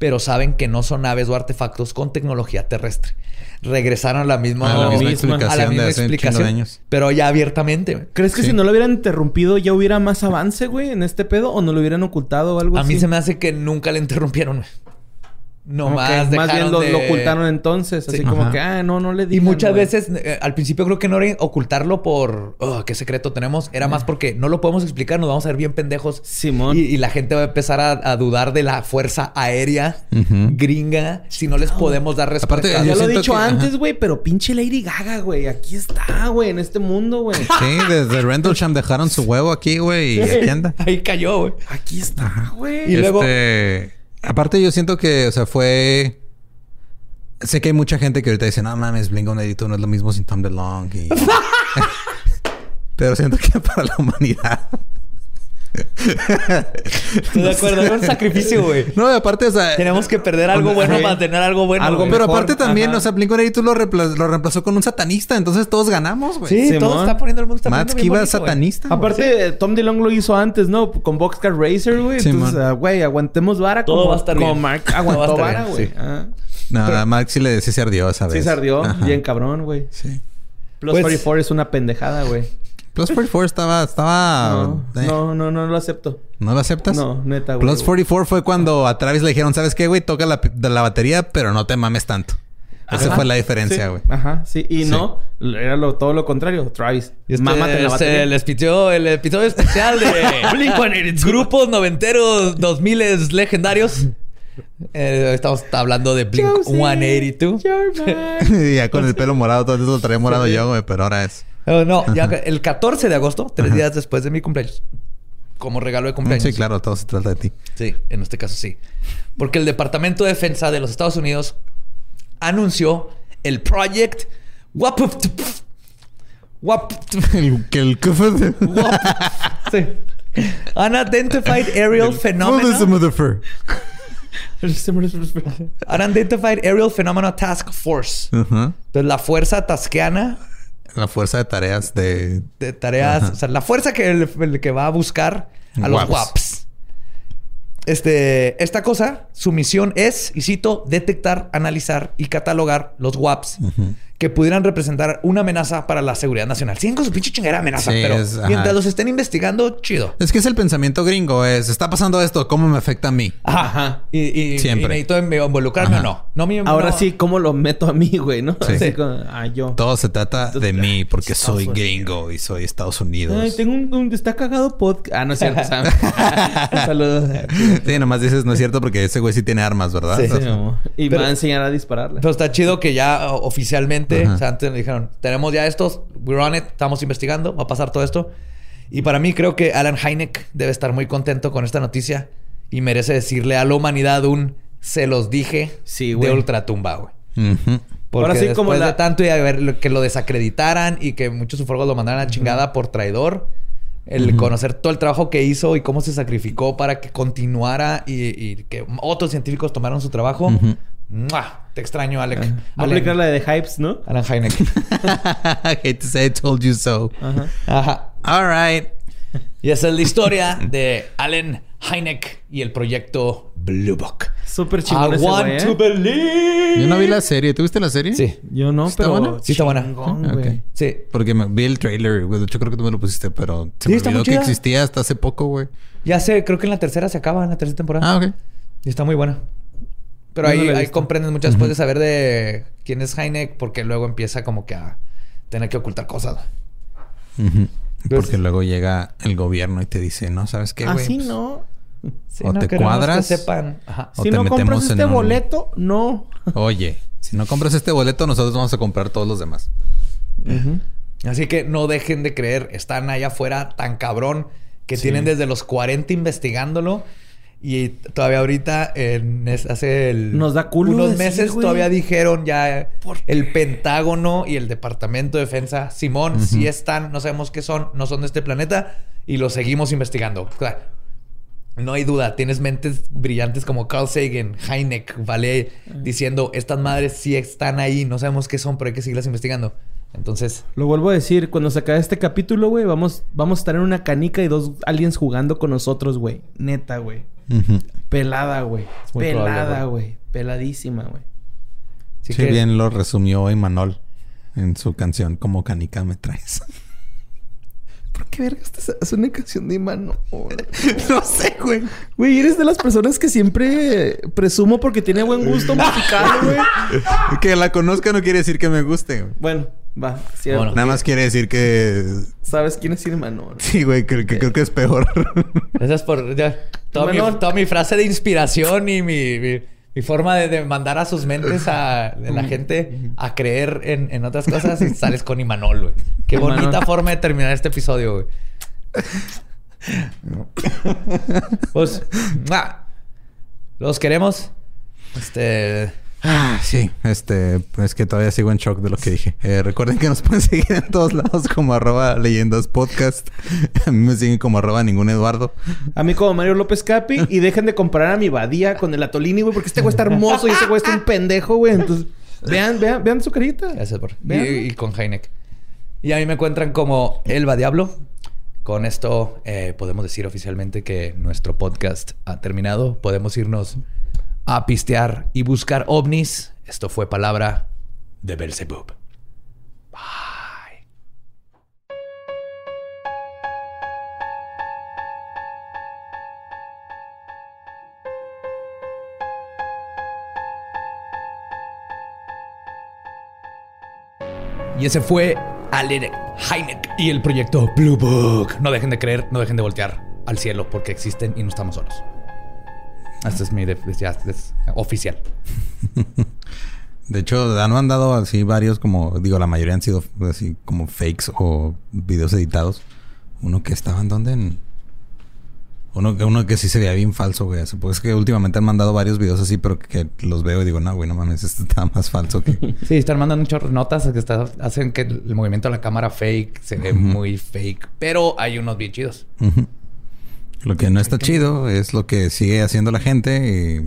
pero saben que no son naves o artefactos con tecnología terrestre. Regresaron a la misma, A la misma misma- a la explicación de misma hace de explicación, años. pero ya abiertamente. güey. ¿Crees que Sí. si no lo hubieran interrumpido ya hubiera más avance, güey, en este pedo? ¿O no lo hubieran ocultado o algo A así? mí se me hace que nunca le interrumpieron. güey. No Ok, más Más bien lo, de- lo ocultaron entonces. Así Sí. como que, ah, no, no le Y digan, muchas güey. veces, eh, al principio creo que no era ocultarlo por, oh, qué secreto tenemos. Era más porque no lo podemos explicar, nos vamos a ver bien pendejos. Simón. Y, y la gente va a empezar a, a dudar de la fuerza aérea gringa si no les podemos dar respuesta. Aparte, yo lo he dicho que- antes, güey, pero pinche Lady Gaga, güey. Aquí está, güey, en este mundo, güey. <laughs> Sí, desde Rendlesham dejaron su huevo aquí, güey, y aquí anda. <laughs> Ahí cayó, güey. Aquí está, güey. Y luego- Este, aparte yo siento que, o sea, fue... Sé que hay mucha gente que ahorita dice, no mames, Blink on no es lo mismo sin Tom DeLonge. Y... <laughs> <laughs> Pero siento que para la humanidad... <laughs> Estoy de acuerdo. Era un sacrificio, güey. No, y aparte, o sea... Tenemos que perder algo bueno para tener algo bueno. Algo. Pero mejor, aparte también, ajá. o sea, Blink-182 lo, reempla- lo reemplazó con un satanista. Entonces todos ganamos, güey. Sí, Simón. todo está poniendo el mundo. Está Matt güey. satanista. güey. Aparte, Tom DeLonge lo hizo antes, ¿no? Con Boxcar Racer, güey. Sí, Entonces, ah, güey, aguantemos vara Todo como, va a estar como bien. Mark <laughs> Todo va a aguantó estar vara, güey. sí. Ah. No, a Mark sí, le, sí se ardió esa vez. Sí se ardió. Ajá. Bien cabrón, güey. Sí. Plus Pues- 44 es una pendejada, güey. Plus 44 estaba... estaba No, eh, no, no, no lo acepto. ¿No lo aceptas? No, neta, güey. Plus 44 fue cuando a Travis le dijeron, ¿sabes qué, güey? Toca la, de la batería, pero no te mames tanto. Esa fue la diferencia, Sí. güey. Ajá, sí. Y Sí. no, era lo, todo lo contrario. Travis, este, mámate en la batería. les pitió el episodio especial de <laughs> Blink-182. Grupos noventeros, 2000 legendarios. Eh, estamos hablando de Blink Josie, 182. you're mine. <laughs> Y ya con el pelo morado, todo eso lo traía morado yo, güey, pero ahora es. Eh, no, ya el 14 de agosto, tres días después de mi cumpleaños. Como regalo de cumpleaños. Sí, claro, todo se trata de ti. Sí, en este caso sí. Porque el Departamento de Defensa de los Estados Unidos anunció el Project WAP. WAP. El que el Sí. Unidentified Aerial Phenomena. Unidentified Aerial Phenomena Task Force. Entonces, la fuerza tasqueana La fuerza de tareas de... de tareas, Ajá. o sea, la fuerza que, el, el que va a buscar a los Waps. WAPs. Este, esta cosa, su misión es, y cito, detectar, analizar y catalogar los WAPs que pudieran representar una amenaza para la seguridad nacional. Siguen con su pinche chingada amenaza, Sí, pero es- mientras los estén investigando, chido. Es que es el pensamiento gringo, es... Está pasando esto, ¿cómo me afecta a mí? Ajá. Ajá. Y, y, Siempre. y necesito involucrarme Ajá. o no. no mi- Ahora no. sí, ¿cómo lo meto a mí, güey? ¿No? Sí. Así como, ah, yo. Todo se trata de mí porque Estados soy Unidos. gringo y soy Estados Unidos. Ay, tengo un, un- está cagado podcast. Ah, no es cierto. <laughs> ¿sabes? <laughs> Saludos. Sí, nomás dices no es cierto porque ese güey sí tiene armas, ¿verdad? Sí. Sí, y Pero- me va a enseñar a dispararle. Pero está chido que ya o- oficialmente, Ajá. o sea, antes me dijeron, tenemos ya estos, we're on it, estamos investigando, va a pasar todo esto. Y para mí creo que Alan Hynek debe estar muy contento con esta noticia y merece decirle a la humanidad un se los dije Sí, de ultratumba, güey. ujú. Porque Ahora sí, después como la- de tanto y a ver que lo desacreditaran y que muchos ufólogos lo mandaran a la chingada por traidor, el conocer todo el trabajo que hizo y cómo se sacrificó para que continuara y, y que otros científicos tomaron su trabajo. Ujú. ¡Mua! Te extraño, Alec. Va a Alan, aplicar la de Hypes, ¿no? Alan Hynek. <laughs> Hate to say I told you so. Ajá. Ajá. All right. Y esa es la historia de Allen Heineck y el proyecto Blue Book. Súper I chingón ese want güey, to ¿eh? believe. Yo no vi la serie. ¿Tú viste la serie? Sí, Yo no, ¿Está pero... buena? Sí está buena. chingón, güey. ok. sí. Porque me, vi el trailer, güey. De hecho, creo que tú me lo pusiste, pero se Sí, me está olvidó muy que chida. existía hasta hace poco, güey. Ya sé, creo que en la tercera se acaba, en la tercera temporada. Ah, ok. Y está muy buena. Pero no ahí, ahí comprendes mucho después de saber de quién es Heineck, porque luego empieza como que a tener que ocultar cosas. Pues- Porque luego llega el gobierno y te dice, no, ¿sabes qué, güey? Así Pues, no. Sí, O te queremos cuadras. Que sepan. Ajá. O si te no metemos compras en este un- boleto, no. Oye, si no compras este boleto, nosotros vamos a comprar todos los demás. Así que no dejen de creer. Están allá afuera tan cabrón que tienen desde los 40 investigándolo. Y todavía ahorita, en es- hace el- Nos da culo unos decir, meses, güey. todavía dijeron ya el Pentágono y el Departamento de Defensa. Simón, sí están, no sabemos qué son, no son de este planeta y lo seguimos investigando. O sea, no hay duda, tienes mentes brillantes como Carl Sagan, Heineck, Vale, diciendo estas madres sí están ahí, no sabemos qué son, pero hay que seguirlas investigando. Entonces, Lo vuelvo a decir, cuando se acabe este capítulo, güey, vamos, vamos a estar en una canica y dos aliens jugando con nosotros, güey. Neta, güey. Pelada, güey. Pelada, güey. Peladísima, güey. sí que bien lo resumió Imanol en su canción Como canica me traes. <laughs> ¿Por qué verga esta es una canción de mano? <laughs> no sé, güey. Güey, eres de las personas que siempre presumo porque tiene buen gusto <laughs> musical, güey. Que la conozca no quiere decir que me guste, güey. Bueno, va. Bueno. Nada más quiere decir que... ¿Sabes quién es Imanol? Sí, güey, que, que creo que es peor. Gracias por ya, toda, mi, Bueno. toda mi frase de inspiración y mi, mi- mi forma de, de mandar a sus mentes a de la gente a creer en, en otras cosas y sales con Imanol, güey. Qué Imanol. bonita forma de terminar este episodio, güey. pues, ¡mua! los queremos. Este. Ah, sí. Este, es que todavía sigo en shock de lo que dije. Eh, recuerden que nos <laughs> pueden seguir en todos lados como arroba leyendas podcast. <laughs> A mí me siguen como arroba ningún Eduardo. A mí como Mario López Capi. Y dejen de comparar a mi Badía con el Atolini, güey. Porque este güey está hermoso y ese güey está un pendejo, güey. Entonces, vean, vean, vean su carita. Gracias por. Y con Heineck. Y a mí me encuentran como Elba Diablo. Con esto eh, podemos decir oficialmente que nuestro podcast ha terminado. Podemos irnos a pistear y buscar ovnis. Esto fue palabra de Belzebub. Y ese fue Alec Heineck y el proyecto Blue Book. No dejen de creer, no dejen de voltear al cielo porque existen y no estamos solos. Este es mi de- ya, es oficial. De hecho, han mandado así varios, como digo, la mayoría han sido así como fakes o videos editados. Uno que estaba en donde en. Uno, que- uno que sí se veía bien falso, güey. Pues es que últimamente han mandado varios videos así, pero que, que los veo y digo, no, güey, no mames, este está más falso que. <laughs> Sí, están mandando muchas notas que está- hacen que el movimiento de la cámara fake se ve muy fake. Pero hay unos bien chidos. Ujú. Lo que no está chido es lo que sigue haciendo la gente.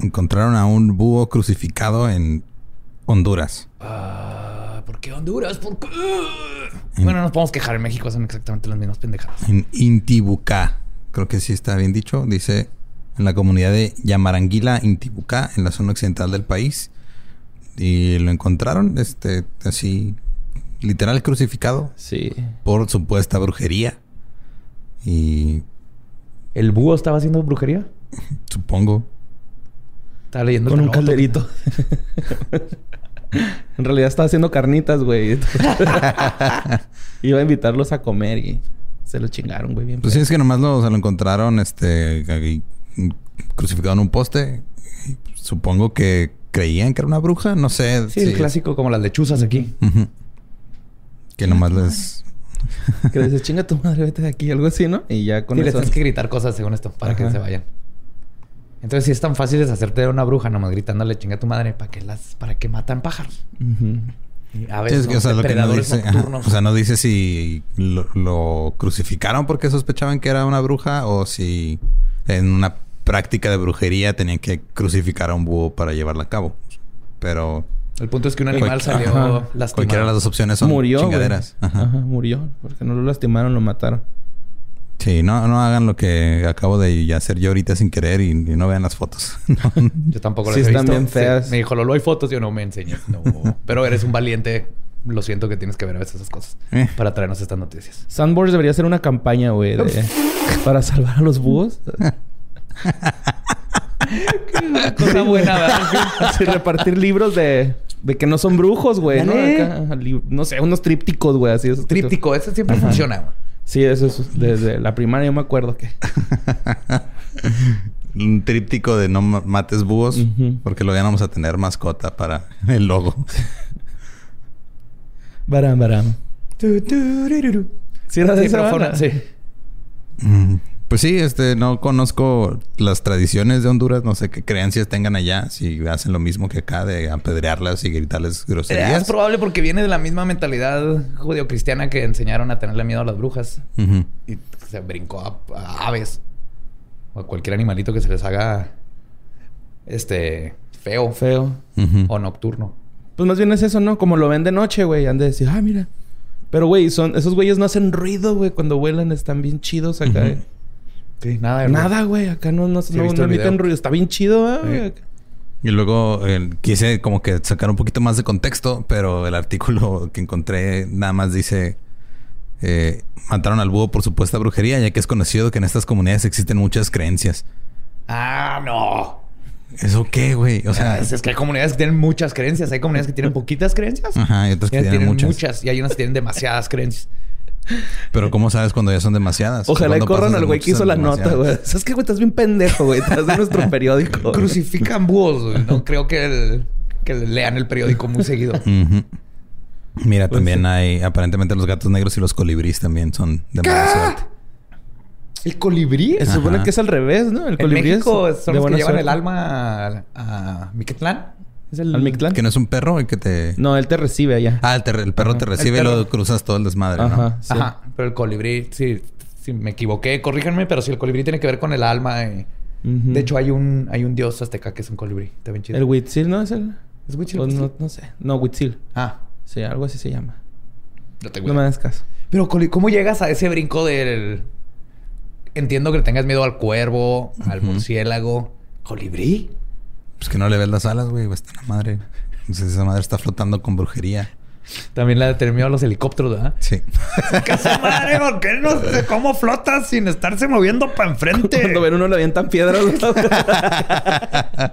y encontraron a un búho crucificado en Honduras. Ah, ¿Por qué Honduras? ¿Por qué? Bueno, no nos podemos quejar. En México son exactamente las mismas pendejadas. En Intibucá. Creo que sí está bien dicho. Dice en la comunidad de Yamaranguila, Intibucá, en la zona occidental del país. Y lo encontraron, este, así, literal crucificado Sí. por supuesta brujería. Y ¿El búho estaba haciendo brujería? supongo. Estaba leyendo Con un calderito. <laughs> en realidad estaba haciendo carnitas, güey. <laughs> Iba a invitarlos a comer y se lo chingaron, güey. Bien Pues sí, es que nomás lo, o sea, lo encontraron este, crucificado en un poste. Y supongo que creían que era una bruja, no sé. Sí, el clásico como las lechuzas aquí. Que nomás les... Que le dices, chinga tu madre, vete de aquí, algo así, ¿no? Y ya con Sí, les eso. tienes que gritar cosas según esto para que se vayan. Entonces, si es tan fácil deshacerte de una bruja, nomás gritándole chinga a tu madre, ¿para qué las, para que matan pájaros? Y a Sí, veces es que, o sea, lo que no dice, ajá, o sea, no dice si lo, lo crucificaron porque sospechaban que era una bruja o si en una práctica de brujería tenían que crucificar a un búho para llevarla a cabo. Pero el punto es que un animal salió Ajá. lastimado. cualquiera de las dos opciones son murió. chingaderas. Ajá. Ajá, murió. Porque no lo lastimaron, lo mataron. Sí, no, no hagan lo que acabo de hacer yo ahorita sin querer y, y no vean las fotos. <laughs> No. Yo tampoco Sí, las he están visto. bien feas. Sí, Me dijo, Lolo, hay fotos. Yo no me enseñes. No. <laughs> Pero eres un valiente. Lo siento que tienes que ver a veces esas cosas Eh. para traernos estas noticias. Sandboards debería ser una campaña, güey, de- <laughs> para salvar a los búhos. Cosa buena, ¿verdad? Así repartir libros de, de que no son brujos, güey, ¿no? Acá, no sé, unos trípticos, güey, así que- Tríptico, eso siempre funciona. güey. Sí, eso es desde la primaria yo me acuerdo que. <laughs> Un tríptico de no ma- mates búhos porque luego ya no vamos a tener mascota para <laughs> el logo. Baram, baram. Tu, tu, ru. Sí, era de Sí, esa sí. Mm, Pues sí, este, no conozco las tradiciones de Honduras, no sé qué creencias tengan allá, si hacen lo mismo que acá de apedrearlas y gritarles Es groserías. probable porque viene de la misma mentalidad judio-cristiana que enseñaron a tenerle miedo a las brujas. Y se brincó a, a aves. O a cualquier animalito que se les haga... Este... Feo. Feo. O nocturno. Pues más bien es eso, ¿no? Como lo ven de noche, güey. Han de decir, ah, mira. Pero, güey, son, esos güeyes no hacen ruido, güey. Cuando vuelan están bien chidos acá. Eh. Sí, nada güey. Acá no, no, Sí, no, no el emiten ruido. Está bien chido, ¿ah, güey? Sí. Y luego eh, quise como que sacar un poquito más de contexto, pero el artículo que encontré nada más dice... eh, mataron al búho por supuesta brujería, ya que es conocido que en estas comunidades existen muchas creencias. Ah, no. ¿Eso qué, güey? O sea, sea, es, es que hay comunidades que tienen muchas creencias. Hay comunidades que tienen poquitas creencias. Ajá, y otras que tienen muchas. muchas. Y hay unas que tienen demasiadas creencias. Pero ¿cómo sabes cuando ya son demasiadas? Ojalá y ¿Cuándo corran al güey que hizo la nota, güey. ¿Sabes qué, güey? Estás bien pendejo, güey. Estás de nuestro <laughs> periódico. Crucifican búhos. güey. No creo que, el- que lean el periódico muy seguido. Ujú. Mira, Pues también sí. hay... Aparentemente los gatos negros y los colibríes también son de mala suerte. ¿El colibrí? Se supone que es al revés, ¿no? El En colibrí México es son de los que llevan suerte. el alma a, a Miquetlán. ¿Es el... ¿Al Mictlán? Que no es un perro y que te... No, él te recibe allá. Ah, el, perro Ajá. te El recibe y luego cruzas todo el desmadre, Ajá. ¿no? sí. Ajá. Pero el colibrí, sí, sí, me equivoqué. Corríjanme, pero sí, el colibrí tiene que ver con el alma. Ujú. De hecho, hay un, hay un dios azteca que es un colibrí. Está bien chido. El Huitzil, ¿no? Es el... ¿Es Huitzil? Pues no, no sé. No, Huitzil. Ah, Sí, algo así se llama. no tengo No me das caso. Pero, ¿cómo llegas a ese brinco del... Entiendo que le tengas miedo al cuervo, al murciélago. ¿Colibrí? Pues que no le ves las alas, güey. Estar la madre. Entonces esa madre está flotando con brujería. También le tener miedo a los helicópteros, ¿verdad? Sí. <laughs> ¿Qué esa madre? ¿Por qué no sé cómo flotas sin estarse moviendo para enfrente? <laughs> Cuando ven uno le avientan piedras. <laughs>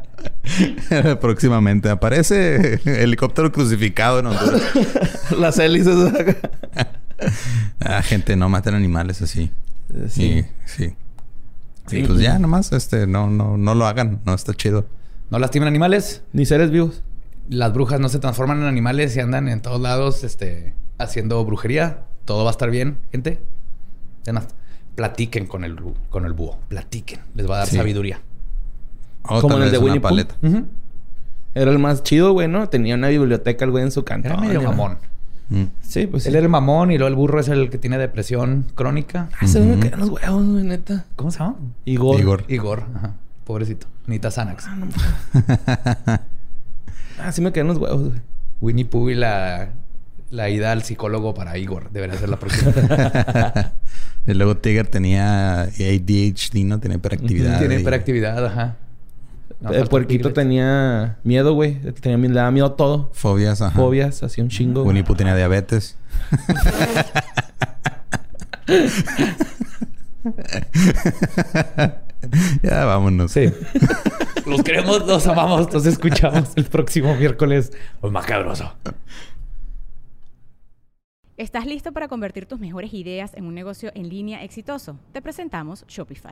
Próximamente aparece helicóptero crucificado en Honduras. Las hélices. Ah, gente, no maten animales así. sí. Y, sí. Y pues ya nomás, este, no, no, no lo hagan. No está chido. ¿No lastiman animales? Ni seres vivos. Las brujas no se transforman en animales y andan en todos lados este, haciendo brujería. Todo va a estar bien, gente. Además, platiquen con el, con el búho. Platiquen. Les va a dar Sí. sabiduría. O Como en el de Winnie paleta. Era el más chido, güey, ¿no? Tenía una biblioteca el güey en su cantón. Era medio mamón. Mm. Sí, pues sí. Él era el mamón y luego el burro es el que tiene depresión crónica. Ah, se me caían los huevos, güey, neta. ¿Cómo se llama? Igor. Igor. Igor. Ajá. Pobrecito. Necesita Xanax. <laughs> Ah, sí me caían los huevos, güey. Winnie Pooh y la, la ida al psicólogo para Igor. Debería ser la próxima. <laughs> y luego Tiger tenía ADHD, ¿no? Tenía hiperactividad. Tiene y- hiperactividad, ajá. No, el puerquito tenía miedo, güey. Tenía, le daba miedo a todo. Fobias, ajá. Fobias, hacía un chingo. Winnie Pooh tenía diabetes. <laughs> <laughs> ya vámonos. Sí. los queremos, los amamos. Nos escuchamos el próximo miércoles. Pues macabroso. ¿Estás listo para convertir tus mejores ideas en un negocio en línea exitoso? Te presentamos Shopify.